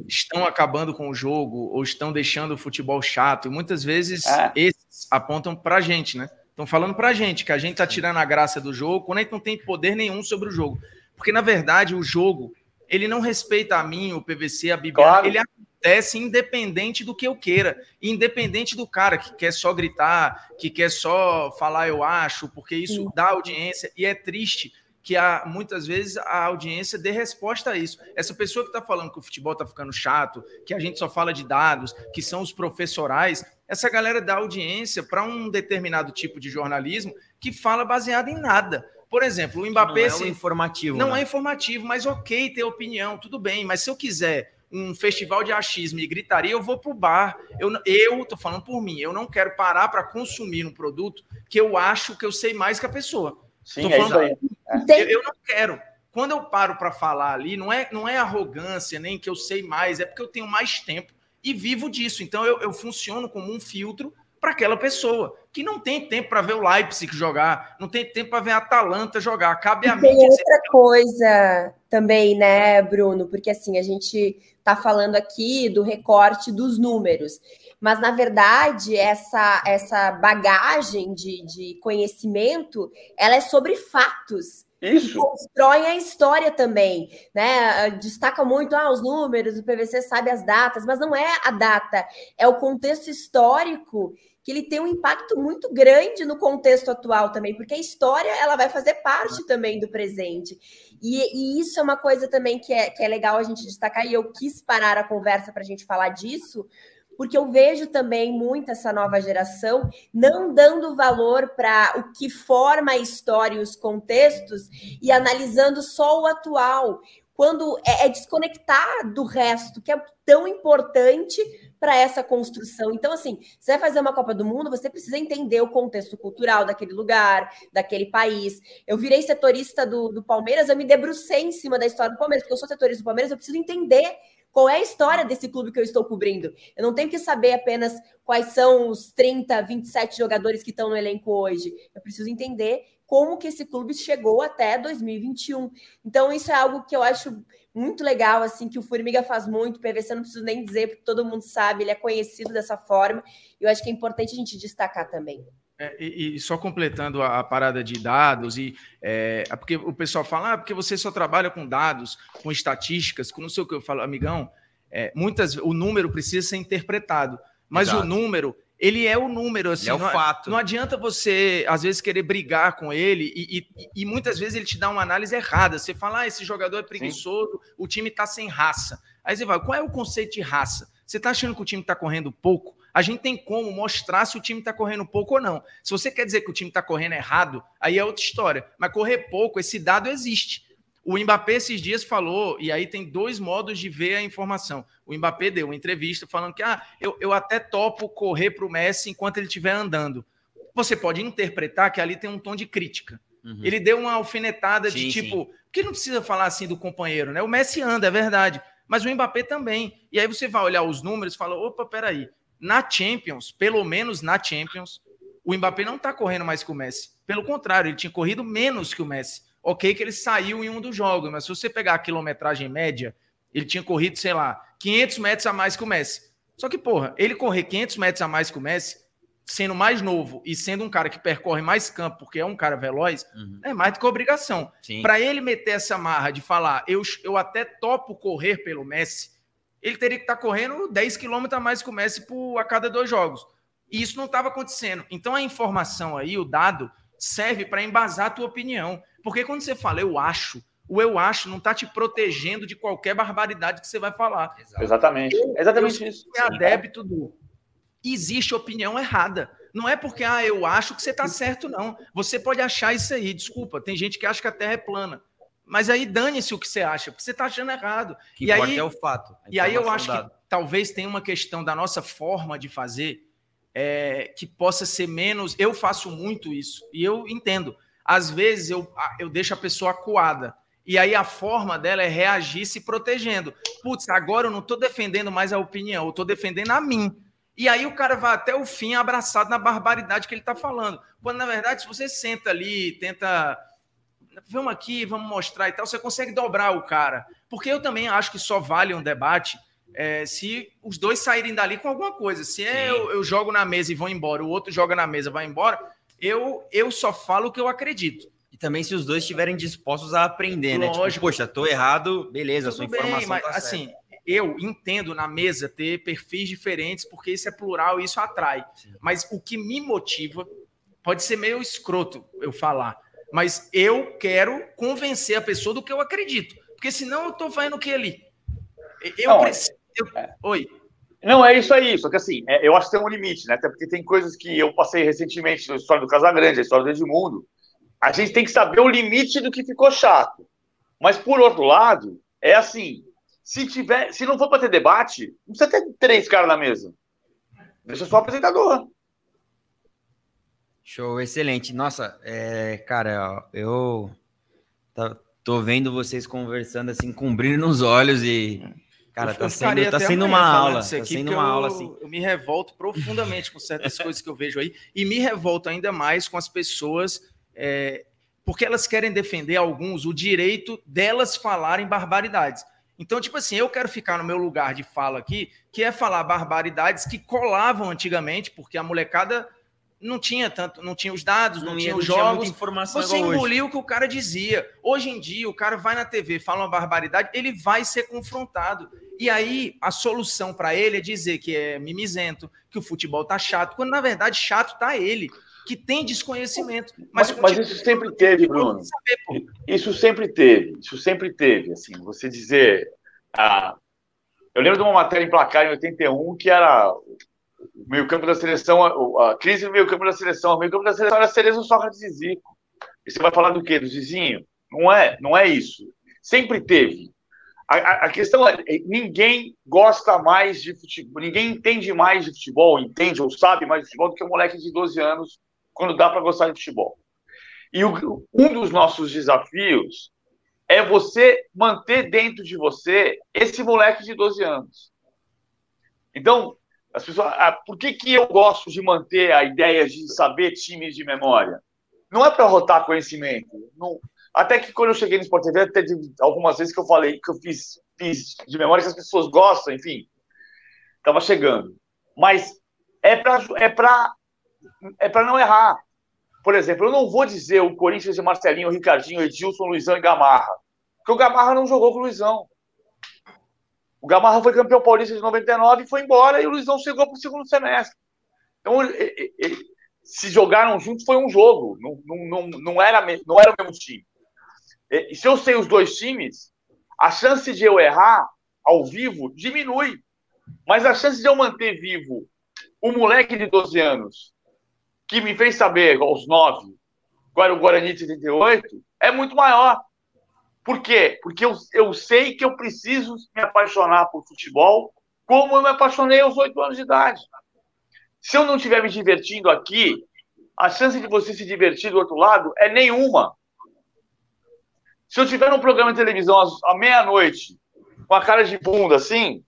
estão acabando com o jogo ou estão deixando o futebol chato. E muitas vezes é. esses apontam para a gente, né? Estão falando para a gente que a gente está tirando a graça do jogo quando a gente não tem poder nenhum sobre o jogo. Porque, na verdade, o jogo, ele não respeita a mim, o PVC, a Bíblia. Claro. Ele acontece independente do que eu queira. Independente do cara que quer só gritar, que quer só falar eu acho, porque isso Sim. dá audiência. E é triste que há, muitas vezes a audiência dê resposta a isso. Essa pessoa que está falando que o futebol está ficando chato, que a gente só fala de dados, que são os professorais, essa galera dá audiência para um determinado tipo de jornalismo que fala baseado em nada. Por exemplo, o Mbappé. Não é informativo. Não né? é informativo, mas ok ter opinião, tudo bem. Mas se eu quiser um festival de achismo e gritaria, eu vou para o bar. Eu, eu tô falando por mim, eu não quero parar para consumir um produto que eu acho que eu sei mais que a pessoa. Sim, Tô é falando, isso aí. Eu, eu não quero. Quando eu paro para falar ali, não é, não é arrogância, nem que eu sei mais, é porque eu tenho mais tempo e vivo disso. Então eu, eu funciono como um filtro para aquela pessoa que não tem tempo para ver o Leipzig jogar, não tem tempo para ver a Atalanta jogar. Cabe a mim. Tem outra coisa também, né, Bruno? Porque assim, a gente está falando aqui do recorte dos números mas na verdade essa essa bagagem de, de conhecimento ela é sobre fatos isso. Que constroem a história também, né? Destaca muito ah, os números, o PVC sabe as datas, mas não é a data, é o contexto histórico que ele tem um impacto muito grande no contexto atual também, porque a história ela vai fazer parte também do presente. E, e isso é uma coisa também que é, que é legal a gente destacar, e eu quis parar a conversa para a gente falar disso, porque eu vejo também muito essa nova geração não dando valor para o que forma a história e os contextos e analisando só o atual, quando é, é desconectar do resto, que é tão importante para essa construção. Então, assim, você vai fazer uma Copa do Mundo, você precisa entender o contexto cultural daquele lugar, daquele país. Eu virei setorista do, do Palmeiras, eu me debrucei em cima da história do Palmeiras, porque eu sou setorista do Palmeiras, eu preciso entender qual é a história desse clube que eu estou cobrindo? Eu não tenho que saber apenas quais são os 30, 27 jogadores que estão no elenco hoje. Eu preciso entender como que esse clube chegou até 2021. Então, isso é algo que eu acho muito legal, assim, que o Formiga faz muito, o PVC não preciso nem dizer, porque todo mundo sabe, ele é conhecido dessa forma. Eu acho que é importante a gente destacar também. É, e, e, só completando a, a, parada de dados, e é, é, porque o pessoal fala, ah, porque você só trabalha com dados, com estatísticas, com não sei o que eu falo, amigão, é, muitas o número precisa ser interpretado, mas Exato. o número, ele é o número, assim, é o não, fato. não adianta você, às vezes, querer brigar com ele, e, e, e, muitas vezes ele te dá uma análise errada, você fala, ah, esse jogador é preguiçoso, Sim. o time está sem raça, aí você vai, qual é o conceito de raça? Você está achando que o time está correndo pouco? a gente tem como mostrar se o time está correndo pouco ou não. Se você quer dizer que o time está correndo errado, aí é outra história. Mas correr pouco, esse dado existe. O Mbappé esses dias falou, e aí tem dois modos de ver a informação. O Mbappé deu uma entrevista falando que ah, eu, eu até topo correr para o Messi enquanto ele estiver andando. Você pode interpretar que ali tem um tom de crítica. Uhum. Ele deu uma alfinetada sim, de tipo, sim. que não precisa falar assim do companheiro, né? O Messi anda, é verdade, mas o Mbappé também. E aí você vai olhar os números e fala: opa, peraí, na Champions, pelo menos na Champions, o Mbappé não está correndo mais que o Messi. Pelo contrário, ele tinha corrido menos que o Messi. Ok que ele saiu em um dos jogos, mas se você pegar a quilometragem média, ele tinha corrido, sei lá, 500 metros a mais que o Messi. Só que, porra, ele correr 500 metros a mais que o Messi, sendo mais novo e sendo um cara que percorre mais campo, porque é um cara veloz, uhum. é mais do que obrigação. Para ele meter essa marra de falar, eu, eu até topo correr pelo Messi, ele teria que estar tá correndo 10 km a mais que o Messi por, a cada dois jogos. E isso não estava acontecendo. Então a informação aí, o dado, serve para embasar a tua opinião. Porque quando você fala eu acho, o eu acho não está te protegendo de qualquer barbaridade que você vai falar. Exatamente. Eu, Exatamente eu isso. É adepto do. Existe opinião errada. Não é porque, ah, eu acho que você está certo, não. Você pode achar isso aí, desculpa. Tem gente que acha que a Terra é plana. Mas aí dane-se o que você acha, porque você está achando errado. Que e aí é o fato. E aí eu acho que talvez tenha uma questão da nossa forma de fazer é, que possa ser menos. Eu faço muito isso e eu entendo. Às vezes eu, eu deixo a pessoa acuada. E aí a forma dela é reagir se protegendo. Putz, agora eu não estou defendendo mais a opinião, eu estou defendendo a mim. E aí o cara vai até o fim abraçado na barbaridade que ele está falando. Quando, na verdade, se você senta ali, tenta vamos aqui, vamos mostrar e tal, você consegue dobrar o cara. Porque eu também acho que só vale um debate é, se os dois saírem dali com alguma coisa. Se é, eu, eu, jogo na mesa e vou embora, o outro joga na mesa e vai embora, eu, eu só falo o que eu acredito. E também se os dois estiverem dispostos a aprender, Lógico. né? Tipo, poxa, tô errado, beleza, Tudo sua informação bem, mas, tá assim, eu entendo na mesa ter perfis diferentes, porque isso é plural e isso atrai. Sim. Mas o que me motiva, pode ser meio escroto eu falar, mas eu quero convencer a pessoa do que eu acredito. Porque senão eu tô fazendo o que ali? Eu não, preciso. Eu... É. Oi. Não, é isso aí. Só que assim, é, eu acho que tem um limite, né? Até porque tem coisas que eu passei recentemente na história do Casagrande, a história do Edmundo. A gente tem que saber o limite do que ficou chato. Mas, por outro lado, é assim: se tiver, se não for para ter debate, não precisa ter três caras na mesa. Deixa só o apresentador. Show, excelente. Nossa, é, cara, eu tô vendo vocês conversando assim com brilho nos olhos e cara, tá sendo, tá sendo uma aula, tá sendo uma aula assim. Eu me revolto profundamente com certas *laughs* coisas que eu vejo aí e me revolto ainda mais com as pessoas é, porque elas querem defender alguns o direito delas falarem barbaridades. Então, tipo assim, eu quero ficar no meu lugar de fala aqui, que é falar barbaridades que colavam antigamente, porque a molecada não tinha tanto, não tinha os dados, não, não tinha os jogos. informação você engoliu o que o cara dizia. Hoje em dia, o cara vai na TV, fala uma barbaridade, ele vai ser confrontado. E aí, a solução para ele é dizer que é mimizento, que o futebol tá chato, quando na verdade chato tá ele, que tem desconhecimento. Mas, mas, mas isso sempre teve, Bruno. Saber, isso sempre teve, isso sempre teve, assim, você dizer. Ah, eu lembro de uma matéria em placar em 81 que era o meio-campo da seleção, a, crise no meio-campo da seleção. O meio-campo da seleção era Cerezo, Sócrates e Zico. E você vai falar do quê? Do Zizinho? Não é, não é isso. Sempre teve. A, a, a questão é, ninguém gosta mais de futebol, ninguém entende mais de futebol, entende ou sabe mais de futebol do que um moleque de 12 anos, quando dá para gostar de futebol. E o, um dos nossos desafios é você manter dentro de você esse moleque de 12 anos. Então, as pessoas, ah, por que, que eu gosto de manter a ideia de saber times de memória? Não é para rotar conhecimento. Não, até que quando eu cheguei no Sport TV, até algumas vezes que eu falei que eu fiz, fiz de memória que as pessoas gostam, enfim, estava chegando. Mas é para é é não errar. Por exemplo, eu não vou dizer o Corinthians de Marcelinho, Ricardinho, Edilson, Luizão e Gamarra, porque o Gamarra não jogou com o Luizão. O Gamarra foi campeão paulista de 99 e foi embora, e o Luizão chegou para o segundo semestre. Então, ele, ele, se jogaram juntos, foi um jogo, não, não, não, não, era, não era o mesmo time. E, se eu sei os dois times, a chance de eu errar ao vivo diminui. Mas a chance de eu manter vivo o moleque de 12 anos, que me fez saber aos 9 qual era o Guarani de 78, é muito maior. Por quê? Porque eu, eu sei que eu preciso me apaixonar por futebol como eu me apaixonei aos oito anos de idade. Se eu não estiver me divertindo aqui, a chance de você se divertir do outro lado é nenhuma. Se eu tiver num programa de televisão à meia-noite, com a cara de bunda assim,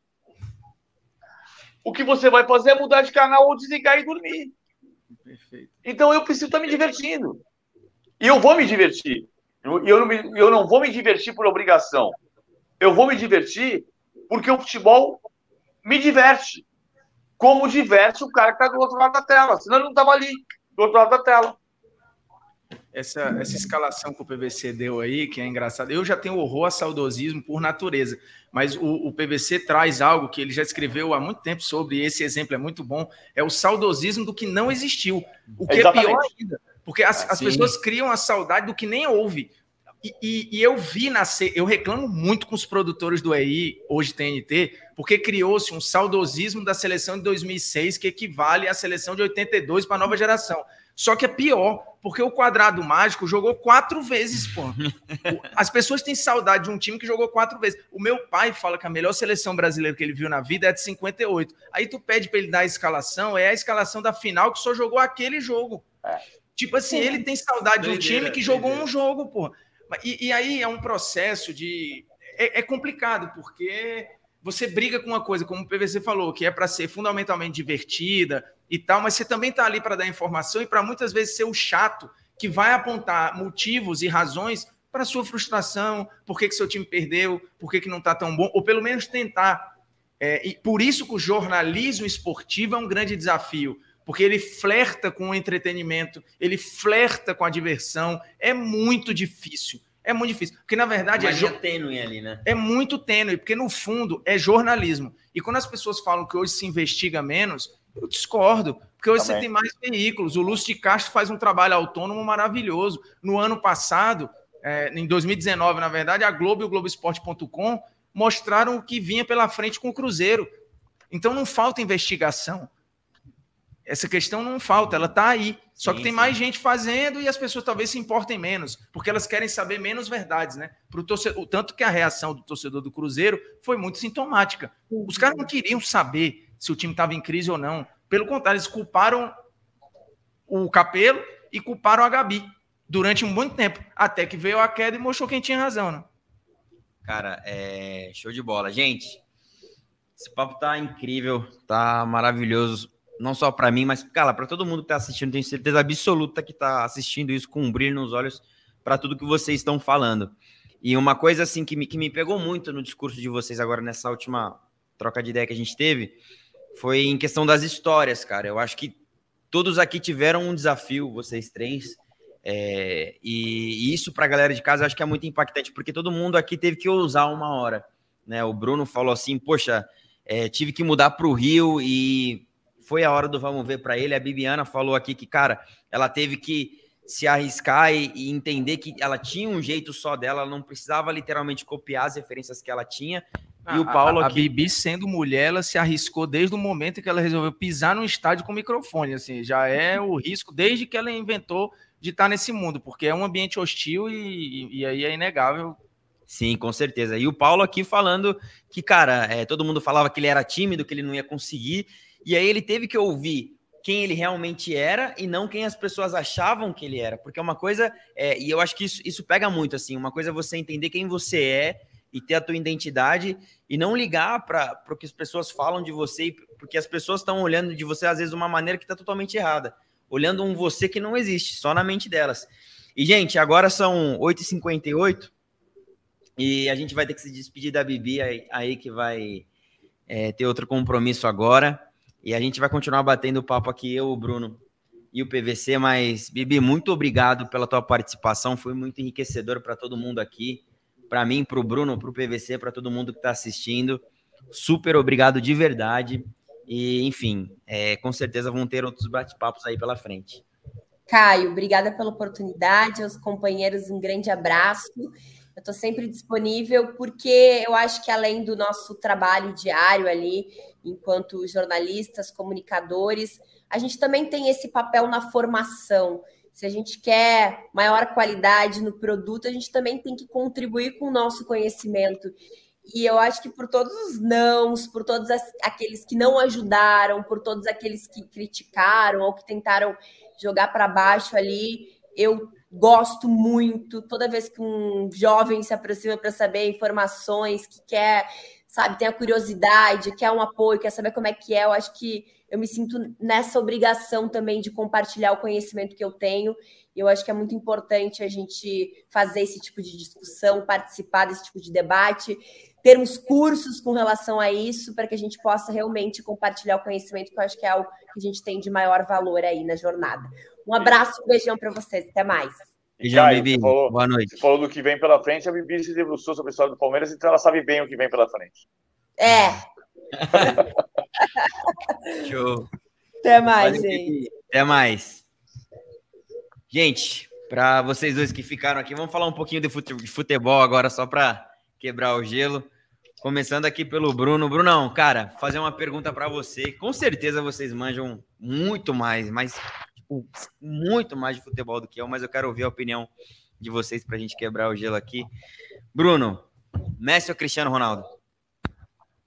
o que você vai fazer é mudar de canal ou desligar e dormir. Perfeito. Então eu preciso estar me divertindo. E eu vou me divertir. Eu, eu, não me, eu não vou me divertir por obrigação. Eu vou me divertir porque o futebol me diverte. Como diverte o cara que está do outro lado da tela. Senão ele não estava ali, do outro lado da tela. Essa, essa escalação que o PVC deu aí, que é engraçado. Eu já tenho horror a saudosismo por natureza, mas o, o PVC traz algo que ele já escreveu há muito tempo sobre, e esse exemplo é muito bom, é o saudosismo do que não existiu. O que Exatamente. é pior ainda porque as, as pessoas criam a saudade do que nem houve. E, e, e, eu vi nascer, eu reclamo muito com os produtores do EI, hoje TNT, porque criou-se um saudosismo da seleção de 2006 que equivale à seleção de 82 para a nova geração. Só que é pior, porque o quadrado mágico jogou quatro vezes, pô. As pessoas têm saudade de um time que jogou quatro vezes. O meu pai fala que a melhor seleção brasileira que ele viu na vida é de 58. Aí tu pede para ele dar a escalação, é a escalação da final que só jogou aquele jogo. É. Tipo assim, Sim. ele tem saudade do time que jogou um jogo, pô. E, e, aí é um processo de. É, é, complicado, porque você briga com uma coisa, como o PVC falou, que é para ser fundamentalmente divertida e tal, mas você também está ali para dar informação e para muitas vezes ser o chato que vai apontar motivos e razões para sua frustração, por que, que seu time perdeu, por que, que não está tão bom, ou pelo menos tentar É, e por isso que o jornalismo esportivo é um grande desafio, porque ele flerta com o entretenimento, ele flerta com a diversão. É muito difícil. É muito difícil. Porque, na verdade, Mas é tênue ali, né? É muito tênue, porque no fundo é jornalismo. E quando as pessoas falam que hoje se investiga menos, eu discordo. Porque hoje Também. você tem mais veículos. O Lúcio de Castro faz um trabalho autônomo maravilhoso. No ano passado, é, em 2019, na verdade, a Globo e o Globoesporte.com mostraram o que vinha pela frente com o Cruzeiro. Então não falta investigação. Essa questão não falta, ela está aí. Só sim, que tem sim. mais gente fazendo e as pessoas talvez se importem menos, porque elas querem saber menos verdades, né? Pro torcedor, tanto que a reação do torcedor do Cruzeiro foi muito sintomática. Os caras não queriam saber se o time estava em crise ou não. Pelo contrário, eles culparam o Capelo e culparam a Gabi durante um muito tempo, até que veio a queda e mostrou quem tinha razão, né? Cara, é show de bola. Gente, esse papo tá incrível, tá maravilhoso não só para mim, mas, cara, para todo mundo que está assistindo, tenho certeza absoluta que está assistindo isso com um brilho nos olhos para tudo que vocês estão falando. E uma coisa, assim, que me, que me pegou muito no discurso de vocês agora, nessa última troca de ideia que a gente teve, foi em questão das histórias, cara. Eu acho que todos aqui tiveram um desafio, vocês três, é, e, e, isso para a galera de casa eu acho que é muito impactante, porque todo mundo aqui teve que ousar uma hora. Né? O Bruno falou assim: Poxa, é, tive que mudar para o Rio e foi a hora do vamos ver para ele. A Bibiana falou aqui que, cara, ela teve que se arriscar e, e, entender que ela tinha um jeito só dela, ela não precisava literalmente copiar as referências que ela tinha. E o Paulo a, a, aqui... a Bibi, sendo mulher, ela se arriscou desde o momento que ela resolveu pisar num estádio com microfone. Assim, já é o risco desde que ela inventou de estar nesse mundo, porque é um ambiente hostil e, e, e aí é inegável Sim, com certeza. E o Paulo aqui falando que, cara, é, todo mundo falava que ele era tímido, que ele não ia conseguir. E aí ele teve que ouvir quem ele realmente era e não quem as pessoas achavam que ele era. Porque é uma coisa, é, e eu acho que isso, isso pega muito, assim, uma coisa é você entender quem você é e ter a tua identidade e não ligar para o que as pessoas falam de você, porque as pessoas estão olhando de você, às vezes, de uma maneira que está totalmente errada. Olhando um você que não existe, só na mente delas. E, gente, agora são 8h58 e a gente vai ter que se despedir da Bibi aí, aí que vai é, ter outro compromisso agora. E a gente vai continuar batendo papo aqui, eu, o Bruno e o PVC, mas, Bibi, muito obrigado pela tua participação, foi muito enriquecedor para todo mundo aqui, para mim, para o Bruno, para o PVC, para todo mundo que está assistindo. Super obrigado de verdade. E, enfim, é, com certeza vão ter outros bate-papos aí pela frente. Caio, obrigada pela oportunidade, aos companheiros, um grande abraço. Eu estou sempre disponível, porque eu acho que além do nosso trabalho diário ali, enquanto jornalistas, comunicadores, a gente também tem esse papel na formação. Se a gente quer maior qualidade no produto, a gente também tem que contribuir com o nosso conhecimento. E eu acho que por todos os nãos, por todos aqueles que não ajudaram, por todos aqueles que criticaram ou que tentaram jogar para baixo ali, eu gosto muito. Toda vez que um jovem se aproxima para saber informações, que quer, sabe, tem a curiosidade, quer um apoio, quer saber como é que é, eu acho que eu me sinto nessa obrigação também de compartilhar o conhecimento que eu tenho. E eu acho que é muito importante a gente fazer esse tipo de discussão, participar desse tipo de debate, termos cursos com relação a isso, para que a gente possa realmente compartilhar o conhecimento, que eu acho que é algo que a gente tem de maior valor aí na jornada. Um abraço, um beijão para vocês. Até mais. Beijão, Bibi. Falou, Boa noite. Você falou do que vem pela frente. A Bibi se debruçou sobre a história do Palmeiras, então ela sabe bem o que vem pela frente. É. *laughs* Show. Até mais, gente. Até mais. Gente, para vocês dois que ficaram aqui, vamos falar um pouquinho de futebol agora, só para quebrar o gelo. Começando aqui pelo Bruno. Brunão, cara, fazer uma pergunta para você. Com certeza vocês manjam muito mais, mas muito mais de futebol do que eu, mas eu quero ouvir a opinião de vocês para a gente quebrar o gelo aqui. Bruno, Messi ou Cristiano Ronaldo?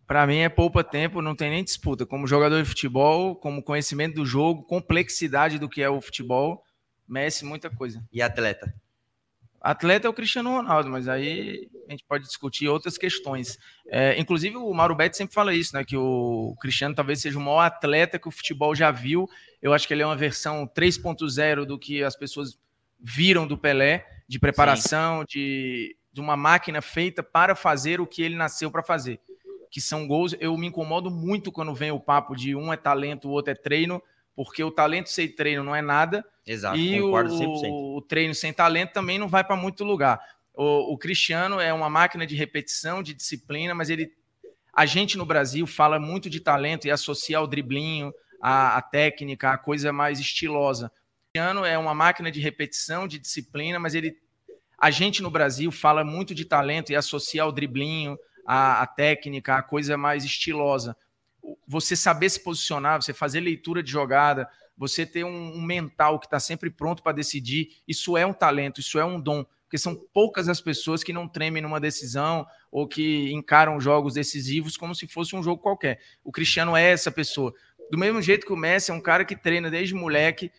Para mim é poupa tempo, não tem nem disputa. Como jogador de futebol, como conhecimento do jogo, complexidade do que é o futebol, Messi, muita coisa. E atleta? Atleta é o Cristiano Ronaldo, mas aí a gente pode discutir outras questões. É, inclusive, o Mauro Betti sempre fala isso, né? Que o Cristiano talvez seja o maior atleta que o futebol já viu. Eu acho que ele é uma versão 3.0 do que as pessoas viram do Pelé, de preparação, de, de uma máquina feita para fazer o que ele nasceu para fazer. que são gols. Eu me incomodo muito quando vem o papo de um é talento, o outro é treino, porque o talento sem treino não é nada. Exato, e concordo o, 100%. o treino sem talento também não vai para muito lugar. O, o Cristiano é uma máquina de repetição, de disciplina, mas ele. A gente no Brasil fala muito de talento e associa o driblinho, a, a técnica, a coisa mais estilosa. O é uma máquina de repetição, de disciplina, mas ele. A gente no Brasil fala muito de talento e associa o driblinho, a, a técnica, a coisa mais estilosa. Você saber se posicionar, você fazer leitura de jogada, você ter um, um mental que está sempre pronto para decidir, isso é um talento, isso é um dom, porque são poucas as pessoas que não tremem numa decisão ou que encaram jogos decisivos como se fosse um jogo qualquer. O Cristiano é essa pessoa. Do mesmo jeito que o Messi é um cara que treina desde moleque,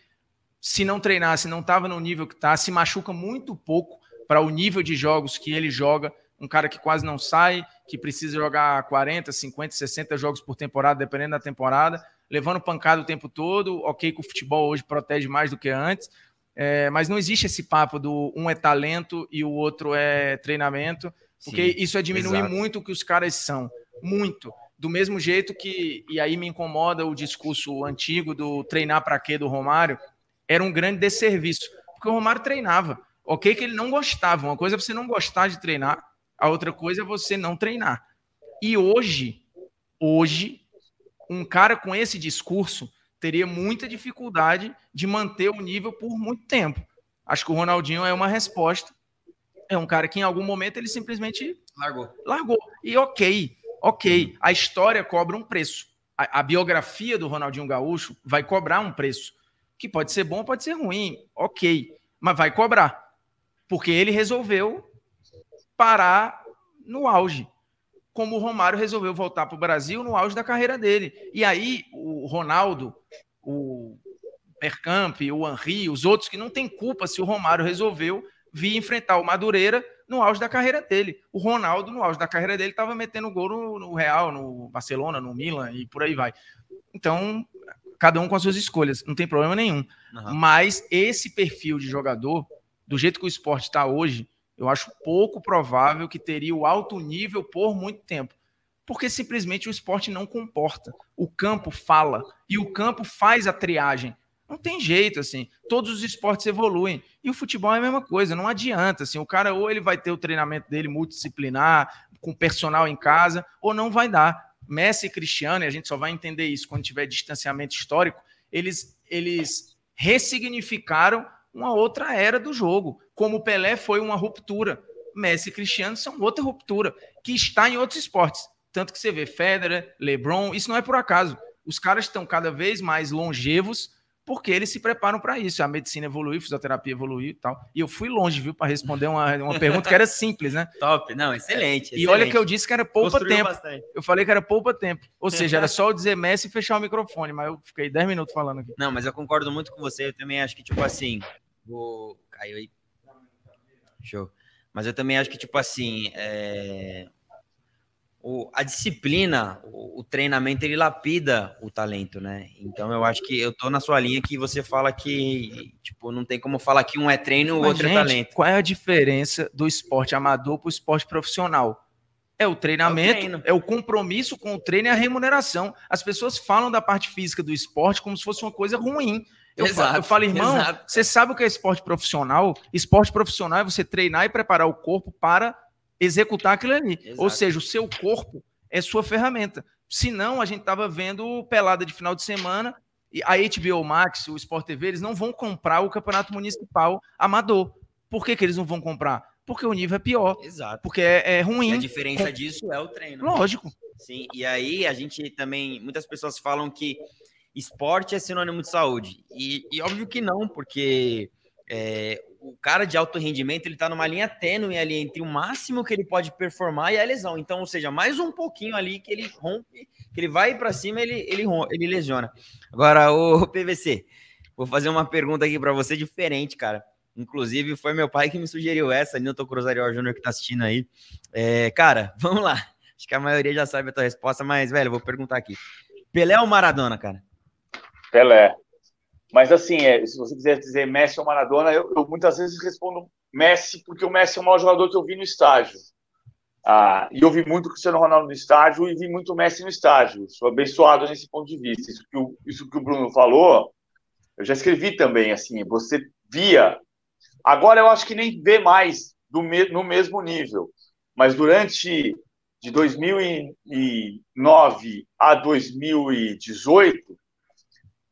se não treinasse, não estava no nível que está, se machuca muito pouco para o nível de jogos que ele joga, um cara que quase não sai, que precisa jogar 40, 50, 60 jogos por temporada, dependendo da temporada, levando pancada o tempo todo. Ok, que o futebol hoje protege mais do que antes, é, mas não existe esse papo do um é talento e o outro é treinamento, porque Sim, isso é diminuir exato. muito o que os caras são. Muito. Do mesmo jeito que, e aí me incomoda o discurso antigo do treinar para quê do Romário, era um grande desserviço, porque o Romário treinava. Ok, que ele não gostava. Uma coisa é você não gostar de treinar, a outra coisa é você não treinar. E hoje, hoje, um cara com esse discurso teria muita dificuldade de manter o nível por muito tempo. Acho que o Ronaldinho é uma resposta. É um cara que em algum momento ele simplesmente largou. Largou. E ok, ok. A história cobra um preço. A, a biografia do Ronaldinho Gaúcho vai cobrar um preço. Que pode ser bom, pode ser ruim. Ok. Mas vai cobrar. Porque ele resolveu parar no auge. Como o Romário resolveu voltar para o Brasil no auge da carreira dele. E aí o Ronaldo, o Percamp, o Henri, os outros que não têm culpa se o Romário resolveu vir enfrentar o Madureira no auge da carreira dele. O Ronaldo, no auge da carreira dele, estava metendo gol no, no, Real, no Barcelona, no Milan e por aí vai. Então, cada um com as suas escolhas, não tem problema nenhum. Uhum. Mas esse perfil de jogador, do jeito que o esporte está hoje, eu acho pouco provável que teria o alto nível por muito tempo. Porque simplesmente o esporte não comporta. O campo fala e o campo faz a triagem. Não tem jeito, assim. Todos os esportes evoluem. E o futebol é a mesma coisa, não adianta. Assim, o cara ou ele vai ter o treinamento dele multidisciplinar, com personal em casa, ou não vai dar. Messi e Cristiano, e a gente só vai entender isso quando tiver distanciamento histórico, eles, eles ressignificaram uma outra era do jogo. Como o Pelé foi uma ruptura. Messi e Cristiano são outra ruptura, que está em outros esportes. Tanto que você vê Federer, LeBron, isso não é por acaso. Os caras estão cada vez mais longevos porque eles se preparam para isso. A medicina evoluiu, a fisioterapia evoluiu e tal. E eu fui longe, viu, para responder uma, uma pergunta que era simples, né? *laughs* Top, não, excelente. excelente. E olha que eu disse que era poupa Construiu tempo. Bastante. Eu falei que era poupa tempo. Ou seja, era *laughs* só eu dizer Messi e fechar o microfone, mas eu fiquei 10 minutos falando aqui. Não, mas eu concordo muito com você. Eu também acho que, tipo assim, vou. Caiu aí. Show. Mas eu também acho que, tipo assim, é o, a disciplina, o, o, treinamento, ele lapida o talento, né? Então eu acho que eu tô na sua linha que você fala que, tipo, não tem como falar que um é treino e o outro é gente, é talento. Qual é a diferença do esporte amador para o esporte profissional? É o treinamento, é o, é o, compromisso com o treino e a remuneração. As pessoas falam da parte física do esporte como se fosse uma coisa ruim. Eu, exato, falo, eu falo, irmão, exato. você sabe o que é esporte profissional? Esporte profissional é você treinar e preparar o corpo para executar aquilo ali. Exato. Ou seja, o seu corpo é sua ferramenta. Senão, a gente estava vendo pelada de final de semana e a HBO Max, o Sport TV, eles não vão comprar o campeonato municipal amador. Por que, que eles não vão comprar? Porque o nível é pior. Exato. Porque é, é ruim. E a diferença Com... disso é o treino. Lógico. Sim, e aí a gente também. Muitas pessoas falam que esporte é sinônimo de saúde. E, e óbvio que não, porque é, o cara de alto rendimento ele está numa linha tênue ali entre o máximo que ele pode performar e a lesão. Então, ou seja, mais um pouquinho ali que ele rompe, que ele vai para cima, ele, ele, ele lesiona. Agora, o PVC, vou fazer uma pergunta aqui para você diferente, cara. Inclusive, foi meu pai que me sugeriu essa, Nilton Cruzario Júnior, que está assistindo aí. É, cara, *laughs* vamos lá. Acho que a maioria já sabe a tua resposta, mas, velho, vou perguntar aqui. Pelé ou Maradona, cara? Pelé. Mas assim, é, se você quiser dizer Messi ou Maradona, eu, eu, muitas vezes respondo Messi, porque o Messi é o maior jogador que eu vi no estágio. Ah, e eu vi muito Cristiano Ronaldo no estádio e vi muito Messi no estádio. Sou abençoado nesse ponto de vista. Isso que o, isso que o Bruno falou, eu já escrevi também, assim, você via. Agora eu acho que nem vê mais do me, no mesmo nível. Mas durante de 2009 a 2018,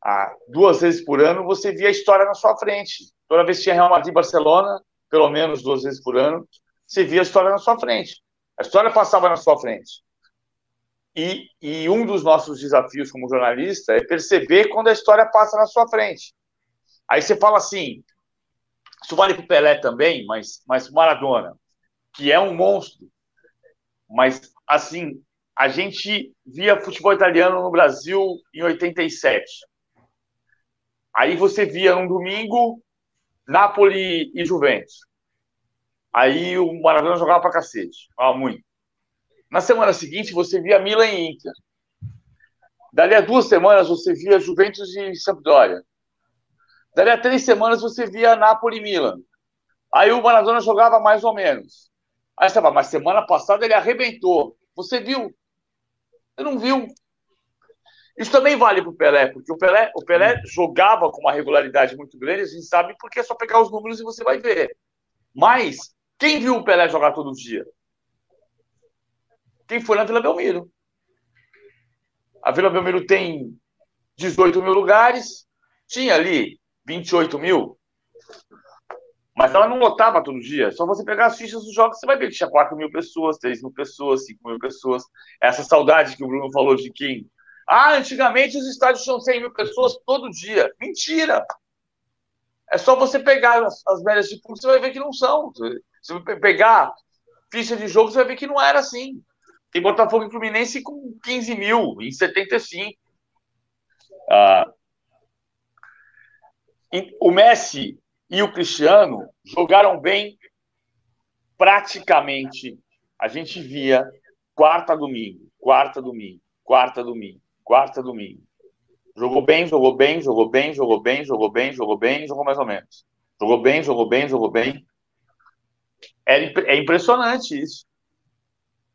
ah, duas vezes por ano, você via a história na sua frente. Toda vez que tinha Real Madrid e Barcelona, pelo menos duas vezes por ano, você via a história na sua frente. A história passava na sua frente. E, e um dos nossos desafios como jornalista é perceber quando a história passa na sua frente. Aí você fala assim, isso vale para o Pelé também, mas, mas Maradona, que é um monstro, mas assim, a gente via futebol italiano no Brasil em 87. Aí você via num domingo Napoli e Juventus. Aí o Maradona jogava pra cacete. Ah, muito. Na semana seguinte, você via Milan e Inter. Dali a duas semanas, você via Juventus e Sampdoria. Dali a três semanas, você via Napoli e Milan. Aí o Maradona jogava mais ou menos. Aí você fala, mas semana passada ele arrebentou. Você viu? Você não viu. Isso também vale para o Pelé, porque o Pelé, o Pelé jogava com uma regularidade muito grande, a gente sabe porque é só pegar os números e você vai ver. Mas quem viu o Pelé jogar todo dia? Quem foi na Vila Belmiro? A Vila Belmiro tem 18 mil lugares, tinha ali 28 mil, mas ela não lotava todo dia. Só você pegar as fichas dos jogos, você vai ver que tinha 4 mil pessoas, 3 mil pessoas, 5 mil pessoas. Essa saudade que o Bruno falou de quem. Ah, antigamente os estádios tinham 100 mil pessoas todo dia. Mentira! É só você pegar as, as médias de público, você vai ver que não são. Se você pegar ficha de jogo, você vai ver que não era assim. Tem Botafogo e Fluminense com 15 mil em 75. Ah, o Messi e o Cristiano jogaram bem praticamente. A gente via quarta domingo, quarta domingo, quarta domingo, quarta domingo. Jogou bem, jogou bem, jogou bem, jogou bem, jogou bem, jogou bem, jogou mais ou menos. Jogou bem, jogou bem, jogou bem. É, é impressionante isso.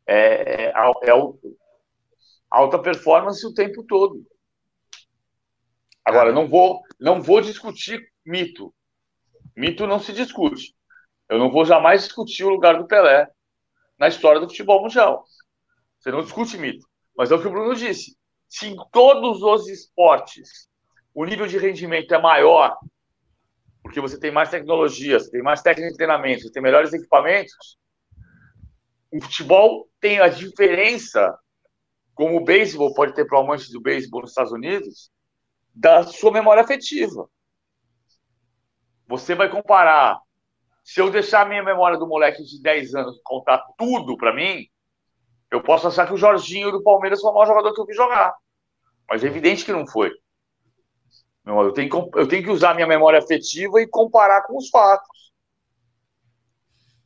É, é, é, alta performance o tempo todo. Agora, não vou, não vou discutir mito. Mito não se discute. Eu não vou jamais discutir o lugar do Pelé na história do futebol mundial. Você não discute mito. Mas é o que o Bruno disse se em todos os esportes o nível de rendimento é maior, porque você tem mais tecnologia, você tem mais técnica de treinamento, tem melhores equipamentos, o futebol tem a diferença, como o beisebol pode ter para o amante do beisebol nos Estados Unidos, da sua memória afetiva. Você vai comparar. Se eu deixar a minha memória do moleque de 10 anos contar tudo para mim, eu posso achar que o Jorginho do Palmeiras foi o maior jogador que eu vi jogar. Mas é evidente que não foi. Eu tenho, que, eu tenho que usar minha memória afetiva e comparar com os fatos.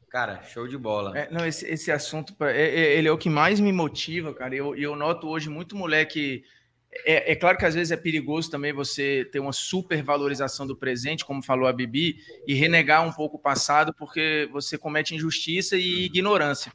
Cara, show de bola. É, não, esse, esse assunto, é, é, ele é o que mais me motiva, cara. E eu, eu noto hoje muito moleque. É, é, claro que às vezes é perigoso também você ter uma supervalorização do presente, como falou a Bibi, e renegar um pouco o passado, porque você comete injustiça e ignorância.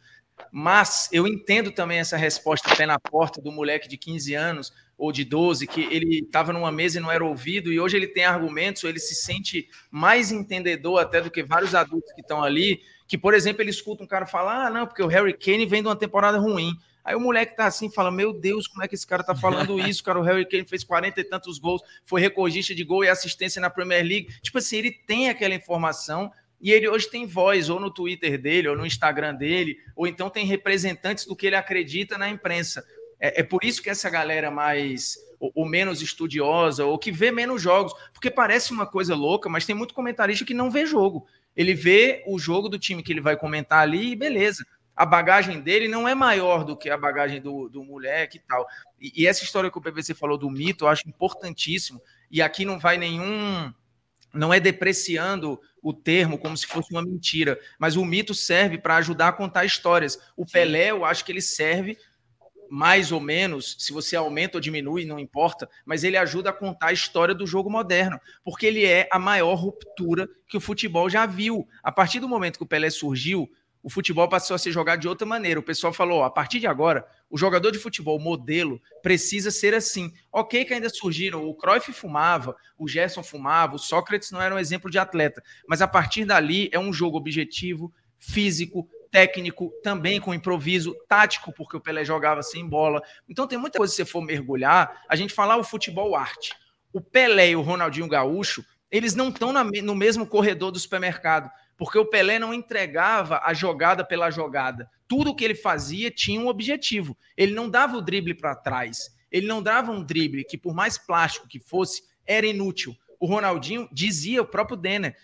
Mas eu entendo também essa resposta pé na porta do moleque de 15 anos ou de 12, que ele estava numa mesa e não era ouvido, e hoje ele tem argumentos, ele se sente mais entendedor até do que vários adultos que estão ali, que, por exemplo, ele escuta um cara falar, ah, não, porque o Harry Kane vem de uma temporada ruim. Aí o moleque tá assim, fala: Meu Deus, como é que esse cara tá falando *laughs* isso, cara? O Harry Kane fez 40 e tantos gols, foi recordista de gol e assistência na Premier League. Tipo assim, ele tem aquela informação, e ele hoje tem voz, ou no Twitter dele, ou no Instagram dele, ou então tem representantes do que ele acredita na imprensa. É, é por isso que essa galera mais ou, menos estudiosa, ou que vê menos jogos, porque parece uma coisa louca, mas tem muito comentarista que não vê jogo. Ele vê o jogo do time que ele vai comentar ali e beleza. A bagagem dele não é maior do que a bagagem do, do moleque e tal. E, e essa história que o PVC falou do mito, eu acho importantíssimo. E aqui não vai nenhum não é depreciando o termo como se fosse uma mentira, mas o mito serve para ajudar a contar histórias. O Pelé, eu acho que ele serve mais ou menos, se você aumenta ou diminui, não importa, mas ele ajuda a contar a história do jogo moderno, porque ele é a maior ruptura que o futebol já viu. A partir do momento que o Pelé surgiu, o futebol passou a ser jogado de outra maneira. O pessoal falou: a partir de agora, o jogador de futebol modelo precisa ser assim. Ok, que ainda surgiram, o Cruyff fumava, o Gerson fumava, o Sócrates não era um exemplo de atleta, mas a partir dali é um jogo objetivo, físico, técnico, também com improviso, tático, porque o Pelé jogava sem bola. Então tem muita coisa, se você for mergulhar, a gente falar o futebol arte. O Pelé e o Ronaldinho Gaúcho, eles não estão no mesmo corredor do supermercado porque o Pelé não entregava a jogada pela jogada. Tudo que ele fazia tinha um objetivo. Ele não dava o drible para trás. Ele não dava um drible que, por mais plástico que fosse, era inútil. O Ronaldinho dizia, o próprio Denner,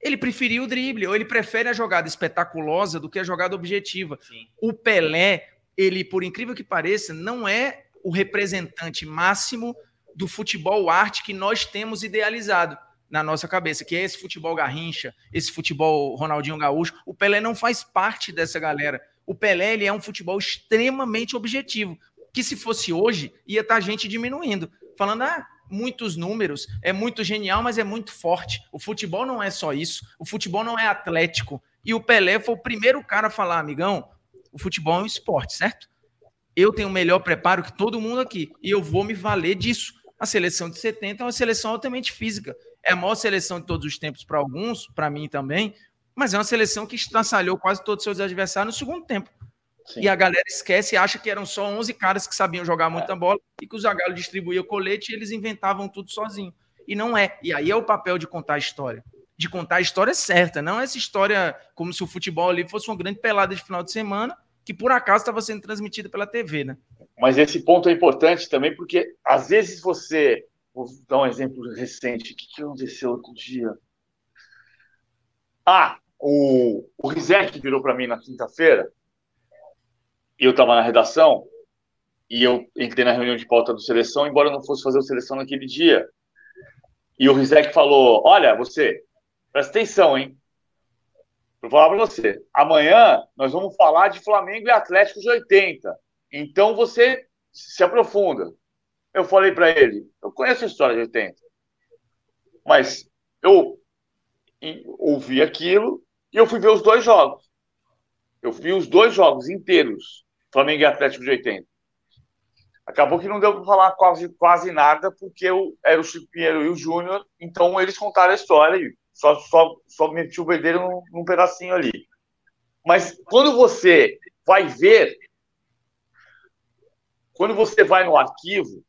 ele preferia o drible, ou ele prefere a jogada espetaculosa do que a jogada objetiva. Sim. O Pelé, ele, por incrível que pareça, não é o representante máximo do futebol arte que nós temos idealizado na nossa cabeça, que é esse futebol garrincha, esse futebol Ronaldinho Gaúcho. O Pelé não faz parte dessa galera. O Pelé ele é um futebol extremamente objetivo, que se fosse hoje, ia estar tá gente diminuindo, falando, ah, muitos números, é muito genial, mas é muito forte. O futebol não é só isso, o futebol não é atlético. E o Pelé foi o primeiro cara a falar, amigão, o futebol é um esporte, certo? Eu tenho o melhor preparo que todo mundo aqui, e eu vou me valer disso. A seleção de 70 é uma seleção altamente física. É a maior seleção de todos os tempos para alguns, para mim também, mas é uma seleção que estraçalhou quase todos os seus adversários no segundo tempo. Sim. E a galera esquece e acha que eram só 11 caras que sabiam jogar muita é. bola e que o Zagallo distribuía colete e eles inventavam tudo sozinho. E não é. E aí é o papel de contar a história. De contar a história certa, não essa história como se o futebol ali fosse uma grande pelada de final de semana que por acaso estava sendo transmitida pela TV, né? Mas esse ponto é importante também porque às vezes você Vou dar um exemplo recente. O que, aconteceu outro dia? Ah, o, o Rizek virou para mim na quinta-feira eu estava na redação e eu entrei na reunião de pauta do seleção, embora eu não fosse fazer o seleção naquele dia. E o Rizek falou: Olha, você, presta atenção, hein? Vou falar para você. Amanhã nós vamos falar de Flamengo e Atlético de 80. Então você se aprofunda eu falei para ele, eu conheço a história de 80, mas eu ouvi aquilo e eu fui ver os dois jogos. Eu vi os dois jogos inteiros, Flamengo e Atlético de 80. Acabou que não deu para falar quase, quase nada, porque eu era o Chico Pinheiro e o Júnior, então eles contaram a história e só, só, só meti o bedelho num, num pedacinho ali. Mas quando você vai ver, quando você vai no arquivo,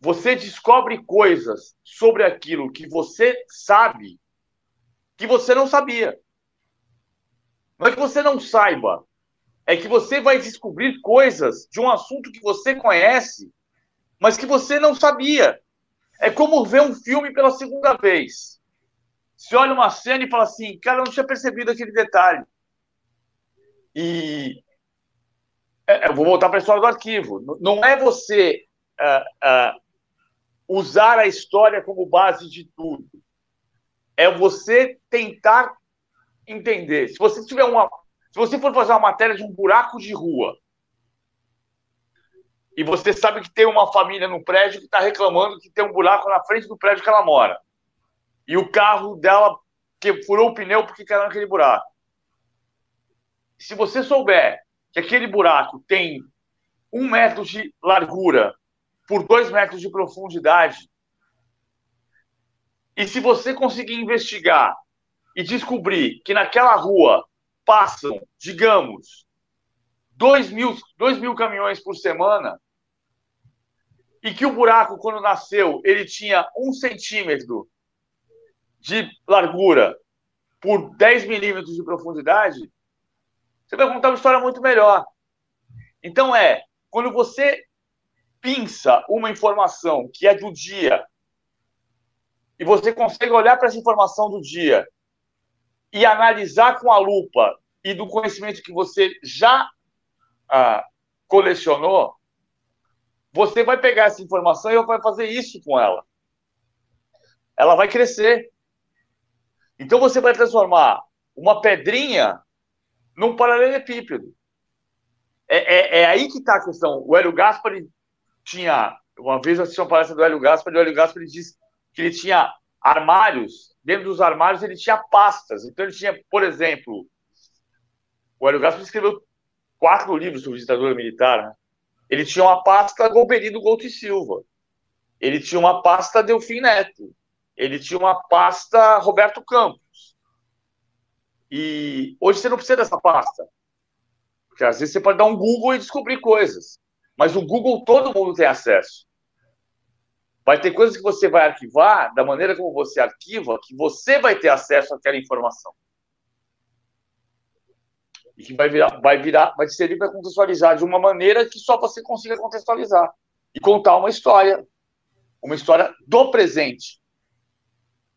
você descobre coisas sobre aquilo que você sabe que você não sabia. Não é que você não saiba, é que você vai descobrir coisas de um assunto que você conhece, mas que você não sabia. É como ver um filme pela segunda vez. Você olha uma cena e fala assim, cara, eu não tinha percebido aquele detalhe. E é, eu vou voltar para a história do arquivo. Não é você uh, uh, usar a história como base de tudo. É você tentar entender. Se você tiver uma, se você for fazer uma matéria de um buraco de rua e você sabe que tem uma família no prédio que está reclamando que tem um buraco na frente do prédio que ela mora e o carro dela que furou o pneu porque caiu naquele buraco. Se você souber que aquele buraco tem um metro de largura por dois metros de profundidade. E se você conseguir investigar e descobrir que naquela rua passam, digamos, dois mil, dois mil caminhões por semana, e que o buraco, quando nasceu, ele tinha um centímetro de largura por 10 milímetros de profundidade, você vai contar uma história muito melhor. Então é, quando você pinça uma informação que é do dia e você consegue olhar para essa informação do dia e analisar com a lupa e do conhecimento que você já ah, colecionou, você vai pegar essa informação e vai fazer isso com ela. Ela vai crescer. Então você vai transformar uma pedrinha num paralelepípedo. É, é, é aí que está a questão. O Hélio Gaspari tinha. Uma vez eu assisti uma palestra do Hélio Gaspar, e o Hélio Gaspar disse que ele tinha armários, dentro dos armários ele tinha pastas. Então ele tinha, por exemplo, O Hélio Gaspar escreveu quatro livros sobre ditadura militar. Né? Ele tinha uma pasta Golberino Couto e Silva. Ele tinha uma pasta Delfim Neto. Ele tinha uma pasta Roberto Campos. E hoje você não precisa dessa pasta. Porque às vezes você pode dar um Google e descobrir coisas. Mas o Google todo mundo tem acesso. Vai ter coisas que você vai arquivar da maneira como você arquiva, que você vai ter acesso àquela informação. E que vai virar, vai virar, vai servir para contextualizar de uma maneira que só você consiga contextualizar e contar uma história, uma história do presente,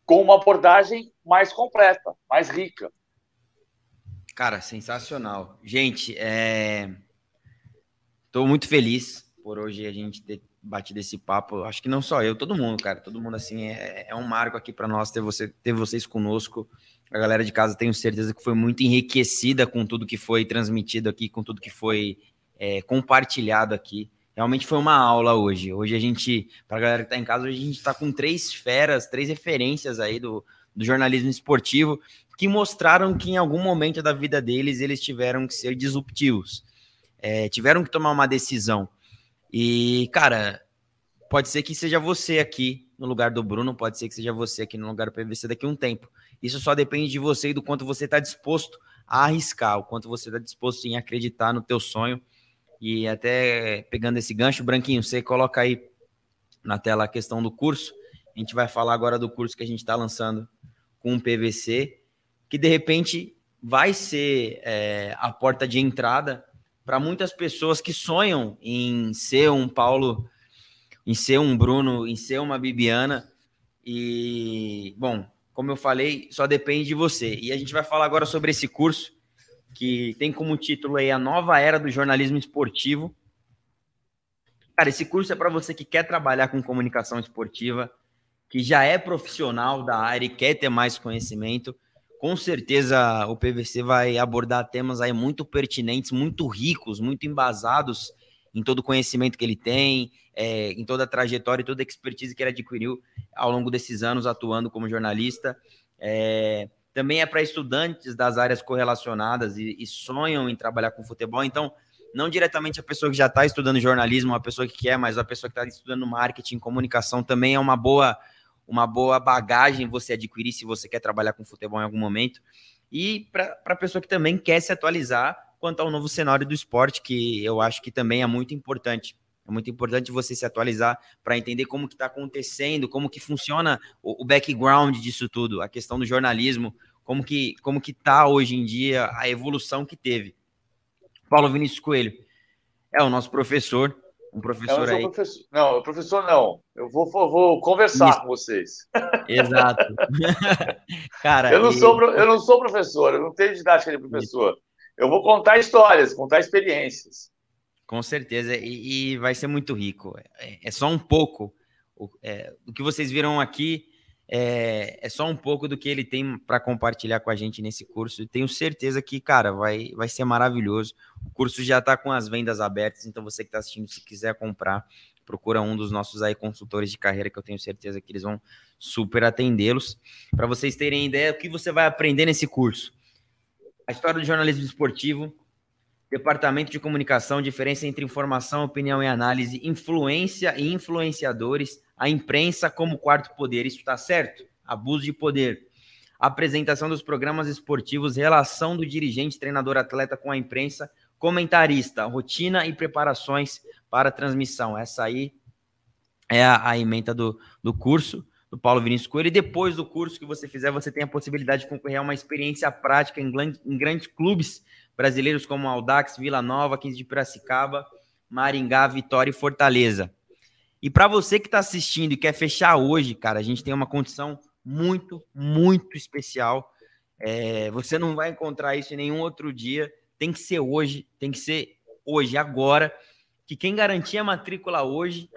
com uma abordagem mais completa, mais rica. Cara, sensacional. Gente, estou é... muito feliz por hoje a gente ter batido esse papo. Acho que não só eu, todo mundo, cara. Todo mundo, assim, é, é um marco aqui para nós ter, você, ter vocês conosco. A galera de casa, tenho certeza que foi muito enriquecida com tudo que foi transmitido aqui, com tudo que foi é, compartilhado aqui. Realmente foi uma aula hoje. Hoje a gente, para a galera que está em casa, hoje a gente está com três feras, três referências aí do, do jornalismo esportivo que mostraram que em algum momento da vida deles eles tiveram que ser disruptivos, é, tiveram que tomar uma decisão. E, cara, pode ser que seja você aqui no lugar do Bruno, pode ser que seja você aqui no lugar do PVC daqui a um tempo. Isso só depende de você e do quanto você está disposto a arriscar, o quanto você está disposto em acreditar no teu sonho. E até pegando esse gancho, Branquinho, você coloca aí na tela a questão do curso. A gente vai falar agora do curso que a gente está lançando com o PVC, que de repente vai ser é, a porta de entrada para muitas pessoas que sonham em ser um Paulo, em ser um Bruno, em ser uma Bibiana. E, bom, como eu falei, só depende de você. E a gente vai falar agora sobre esse curso, que tem como título aí A Nova Era do Jornalismo Esportivo. Cara, esse curso é para você que quer trabalhar com comunicação esportiva, que já é profissional da área e quer ter mais conhecimento com certeza o PVC vai abordar temas aí muito pertinentes, muito ricos, muito embasados em todo o conhecimento que ele tem, é, em toda a trajetória e toda a expertise que ele adquiriu ao longo desses anos atuando como jornalista. É, também é para estudantes das áreas correlacionadas e, e, sonham em trabalhar com futebol. Então, não diretamente a pessoa que já está estudando jornalismo, a pessoa que quer, mas a pessoa que está estudando marketing, comunicação também é uma boa uma boa bagagem você adquirir se você quer trabalhar com futebol em algum momento. E para a pessoa que também quer se atualizar quanto ao novo cenário do esporte, que eu acho que também é muito importante. É muito importante você se atualizar para entender como que está acontecendo, como que funciona o, o, background disso tudo, a questão do jornalismo, como que como que está hoje em dia a evolução que teve. Paulo Vinícius Coelho é o nosso professor, um professor aí. Professor. Não, professor não. Eu vou, vou, vou conversar Isso. com vocês. *laughs* Exato. *laughs* Cara, eu não, e... sou, eu não sou professor, eu não tenho didática de professor. Isso. Eu vou contar histórias, contar experiências. Com certeza, e, e vai ser muito rico. É, é só um pouco. O, é, o que vocês viram aqui é, é só um pouco do que ele tem para compartilhar com a gente nesse curso. Tenho certeza que, cara, vai, vai ser maravilhoso. O curso já está com as vendas abertas, então você que está assistindo, se quiser comprar, procura um dos nossos aí consultores de carreira, que eu tenho certeza que eles vão super atendê-los. Para vocês terem ideia, o que você vai aprender nesse curso? A história do jornalismo esportivo, departamento de comunicação, diferença entre informação, opinião e análise, influência e influenciadores, a imprensa como quarto poder. Isso está certo? Abuso de poder. Apresentação dos programas esportivos, relação do dirigente, treinador, atleta com a imprensa, comentarista, rotina e preparações para transmissão. Essa aí é a, a emenda do, do curso do Paulo Vinícius Coelho. E depois do curso que você fizer, você tem a possibilidade de concorrer a uma experiência prática em, em grandes clubes brasileiros como Aldax, Vila Nova, 15 de Piracicaba, Maringá, Vitória e Fortaleza. E para você que está assistindo e quer fechar hoje, cara, a gente tem uma condição muito, muito especial. É, você não vai encontrar isso em nenhum outro dia. Tem que ser hoje, tem que ser hoje, agora. Que quem garantir a matrícula hoje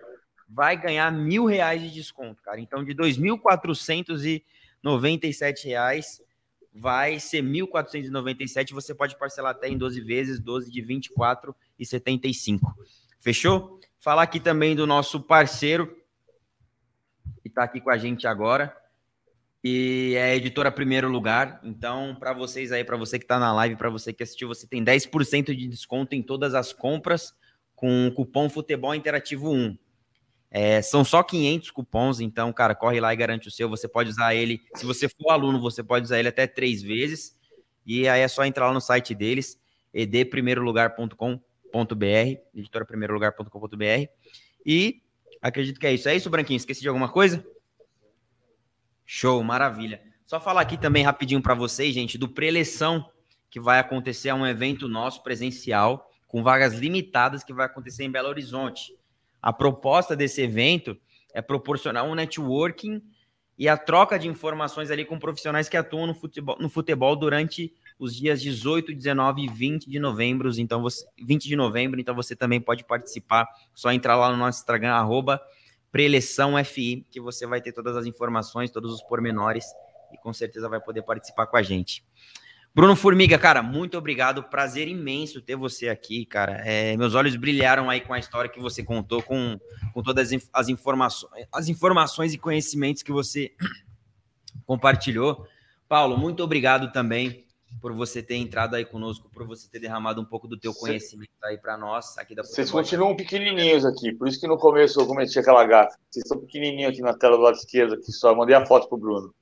vai ganhar mil reais de desconto, cara. Então, de R$ 2.497 vai ser 1.497. Você pode parcelar até em 12 vezes, 12 de 24 e 75. Fechou? Falar aqui também do nosso parceiro, que está aqui com a gente agora, E é editora primeiro lugar. Então, para vocês aí, para você que está na live, para você que assistiu, você tem 10% de desconto em todas as compras com o cupom Futebol Interativo 1. É, são só 500 cupons, então, cara, corre lá e garante o seu. Você pode usar ele, se você for aluno, você pode usar ele até três vezes. E aí é só entrar lá no site deles, edprimeirolugar.com.br, editoraprimeirolugar.com.br. E acredito que é isso. É isso, Branquinho? Esqueci de alguma coisa? Show, maravilha. Só falar aqui também rapidinho para vocês, gente, do preleção que vai acontecer, é um evento nosso presencial com vagas limitadas que vai acontecer em Belo Horizonte. A proposta desse evento é proporcionar um networking e a troca de informações ali com profissionais que atuam no futebol, no futebol durante os dias 18, 19 e 20 de novembro. Então você, 20 de novembro, então você também pode participar. Só entrar lá no nosso Instagram, arroba preleçãoFI, que você vai ter todas as informações, todos os pormenores e com certeza vai poder participar com a gente. Bruno Formiga, cara, muito obrigado. Prazer imenso ter você aqui, cara. É, meus olhos brilharam aí com a história que você contou, com, com todas as informações, as informações e conhecimentos que você *clears throat* compartilhou. Paulo, muito obrigado também por você ter entrado aí conosco, por você ter derramado um pouco do teu conhecimento aí para nós aqui da Vocês continuam pequenininhos aqui, por isso que no começo eu cometi aquela gafa. Vocês estão pequenininhos aqui na tela do lado esquerdo, aqui só. mandei a foto pro Bruno.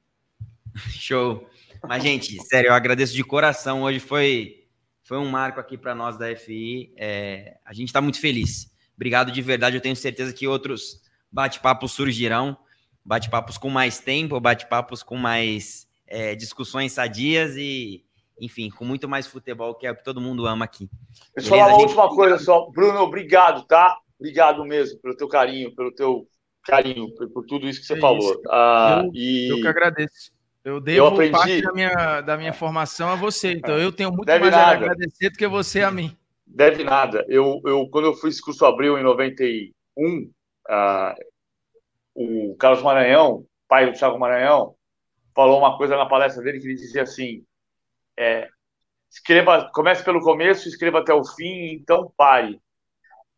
*laughs* Show. Mas, gente, sério, eu agradeço de coração. Hoje foi, foi um marco aqui para nós da FI. É, a gente está muito feliz. Obrigado de verdade. Eu tenho certeza que outros bate-papos surgirão. Bate-papos com mais tempo, bate-papos com mais é, discussões sadias e, enfim, com muito mais futebol, que é o que todo mundo ama aqui. Deixa eu falar uma gente... última coisa só. Bruno, obrigado, tá? Obrigado mesmo pelo teu carinho, pelo teu carinho, por, por tudo isso que você é falou. Ah, eu, e... eu que agradeço. Eu devo eu aprendi... parte da minha, da minha formação a você, então eu tenho muito Deve mais nada. a agradecer do que você a mim. Deve nada. Eu, eu quando eu fui esse curso Abril em 91, uh, o Carlos Maranhão, pai do Thiago Maranhão, falou uma coisa na palestra dele que ele dizia assim: é, escreva, comece pelo começo, escreva até o fim, então pare.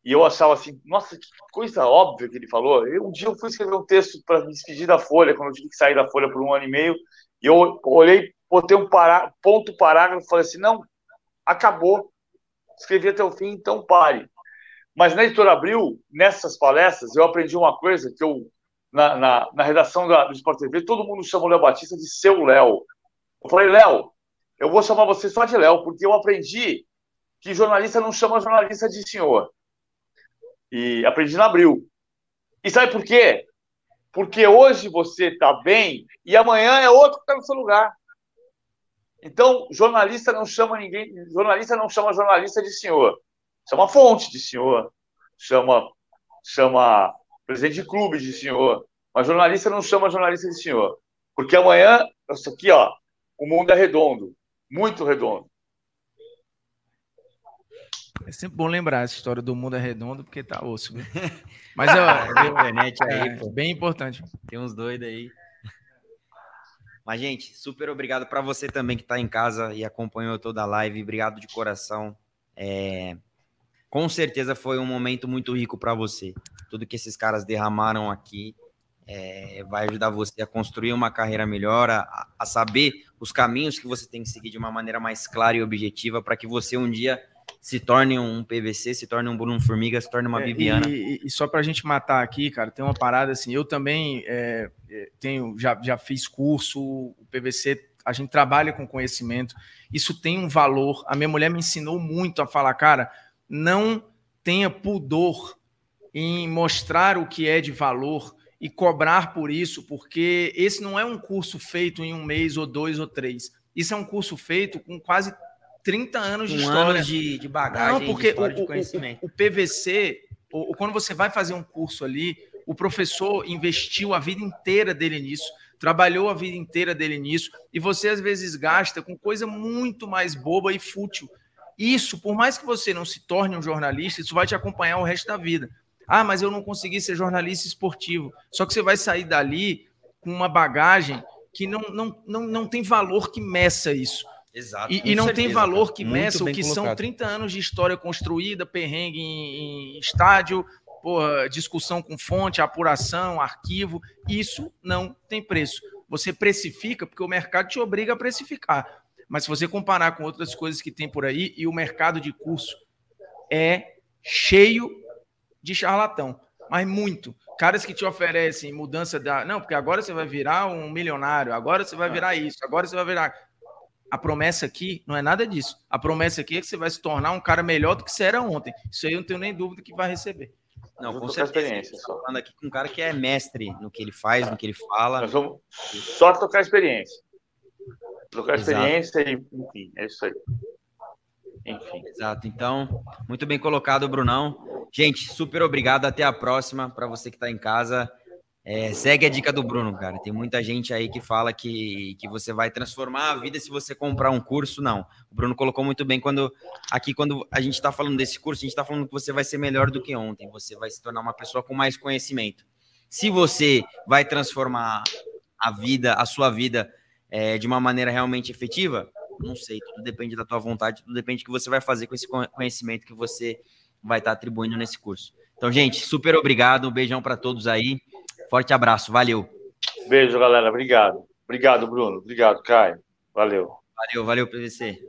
E eu achava assim, nossa, que coisa óbvia que ele falou. Eu, um dia eu fui escrever um texto para me despedir da Folha, quando eu tive que sair da Folha por um ano e meio, e eu olhei, botei um pará, ponto parágrafo, falei assim, não, acabou, escrevi até o fim, então pare. Mas na Editora Abril, nessas palestras, eu aprendi uma coisa que eu, na, na, na redação da, do Sport TV, todo mundo chama o Léo Batista de seu Léo. Eu falei, Léo, eu vou chamar você só de Léo, porque eu aprendi que jornalista não chama jornalista de senhor. E aprendi na Abril. E sabe por quê? Porque hoje você está bem e amanhã é outro que está no seu lugar. Então, jornalista não chama ninguém, jornalista não chama jornalista de senhor. Chama fonte de senhor, chama chama presidente de clube de senhor, mas jornalista não chama jornalista de senhor. Porque amanhã, isso aqui, ó, o mundo é redondo, muito redondo. É sempre bom lembrar essa história do mundo é redondo, porque tá osso. Viu? *laughs* Mas ó, é, internet aí, é, pô. bem importante. Tem uns doidos aí. Mas, gente, super obrigado para você também que está em casa e acompanhou toda a live. Obrigado de coração. É... Com certeza foi um momento muito rico para você. Tudo que esses caras derramaram aqui é... vai ajudar você a construir uma carreira melhor, a, a saber os caminhos que você tem que seguir de uma maneira mais clara e objetiva para que você um dia se torne um PVC, se torne um Bruno Formiga, se torne uma é, Bibiana. E, e, só para a gente matar aqui, cara, tem uma parada assim, eu também é, é, tenho, já, já fiz curso, o PVC, a gente trabalha com conhecimento, isso tem um valor. A minha mulher me ensinou muito a falar, cara, não tenha pudor em mostrar o que é de valor e cobrar por isso, porque esse não é um curso feito em um mês ou dois ou três. Isso é um curso feito com quase 30 anos de um história. Anos de, de bagagem, Não, porque de história, o, de conhecimento. O, o, o PVC, o, quando você vai fazer um curso ali, o professor investiu a vida inteira dele nisso, trabalhou a vida inteira dele nisso, e você às vezes gasta com coisa muito mais boba e fútil. Isso, por mais que você não se torne um jornalista, isso vai te acompanhar o resto da vida. Ah, mas eu não consegui ser jornalista esportivo. Só que você vai sair dali com uma bagagem que não, não, não, não tem valor que meça isso. Exato. E, e não certeza, tem valor cara. que meça o que colocado. são 30 anos de história construída, perrengue em, em estádio, porra, discussão com fonte, apuração, arquivo. Isso não tem preço. você precifica porque o mercado te obriga a precificar. Mas se você comparar com outras coisas que tem por aí, e o mercado de curso é cheio de charlatão, mas muito. Caras que te oferecem mudança da. Não, porque agora você vai virar um milionário, agora você vai virar isso, agora você vai virar. A promessa aqui não é nada disso. A promessa aqui é que você vai se tornar um cara melhor do que você era ontem. Isso aí eu não tenho nem dúvida que vai receber. Não, com certeza. Experiência, só. falando aqui com um cara que é mestre no que ele faz, no que ele fala. Nós vamos só trocar experiência. Trocar Exato. experiência e, enfim, é isso aí. Enfim. Exato. Então, muito bem colocado, Brunão. Gente, super obrigado. Até a próxima. Para você que está em casa, é, segue a dica do Bruno, cara. Tem muita gente aí que fala que, que você vai transformar a vida se você comprar um curso. Não. O Bruno colocou muito bem quando aqui, quando a gente está falando desse curso, a gente está falando que você vai ser melhor do que ontem. Você vai se tornar uma pessoa com mais conhecimento. Se você vai transformar a vida, a sua vida, é, de uma maneira realmente efetiva, não sei. Tudo depende da tua vontade, tudo depende do que você vai fazer com esse conhecimento que você vai estar tá atribuindo nesse curso. Então, gente, super obrigado. Um beijão para todos aí. Forte abraço, valeu. Beijo, galera. Obrigado. Obrigado, Bruno. Obrigado, Caio. Valeu. Valeu, valeu, PVC.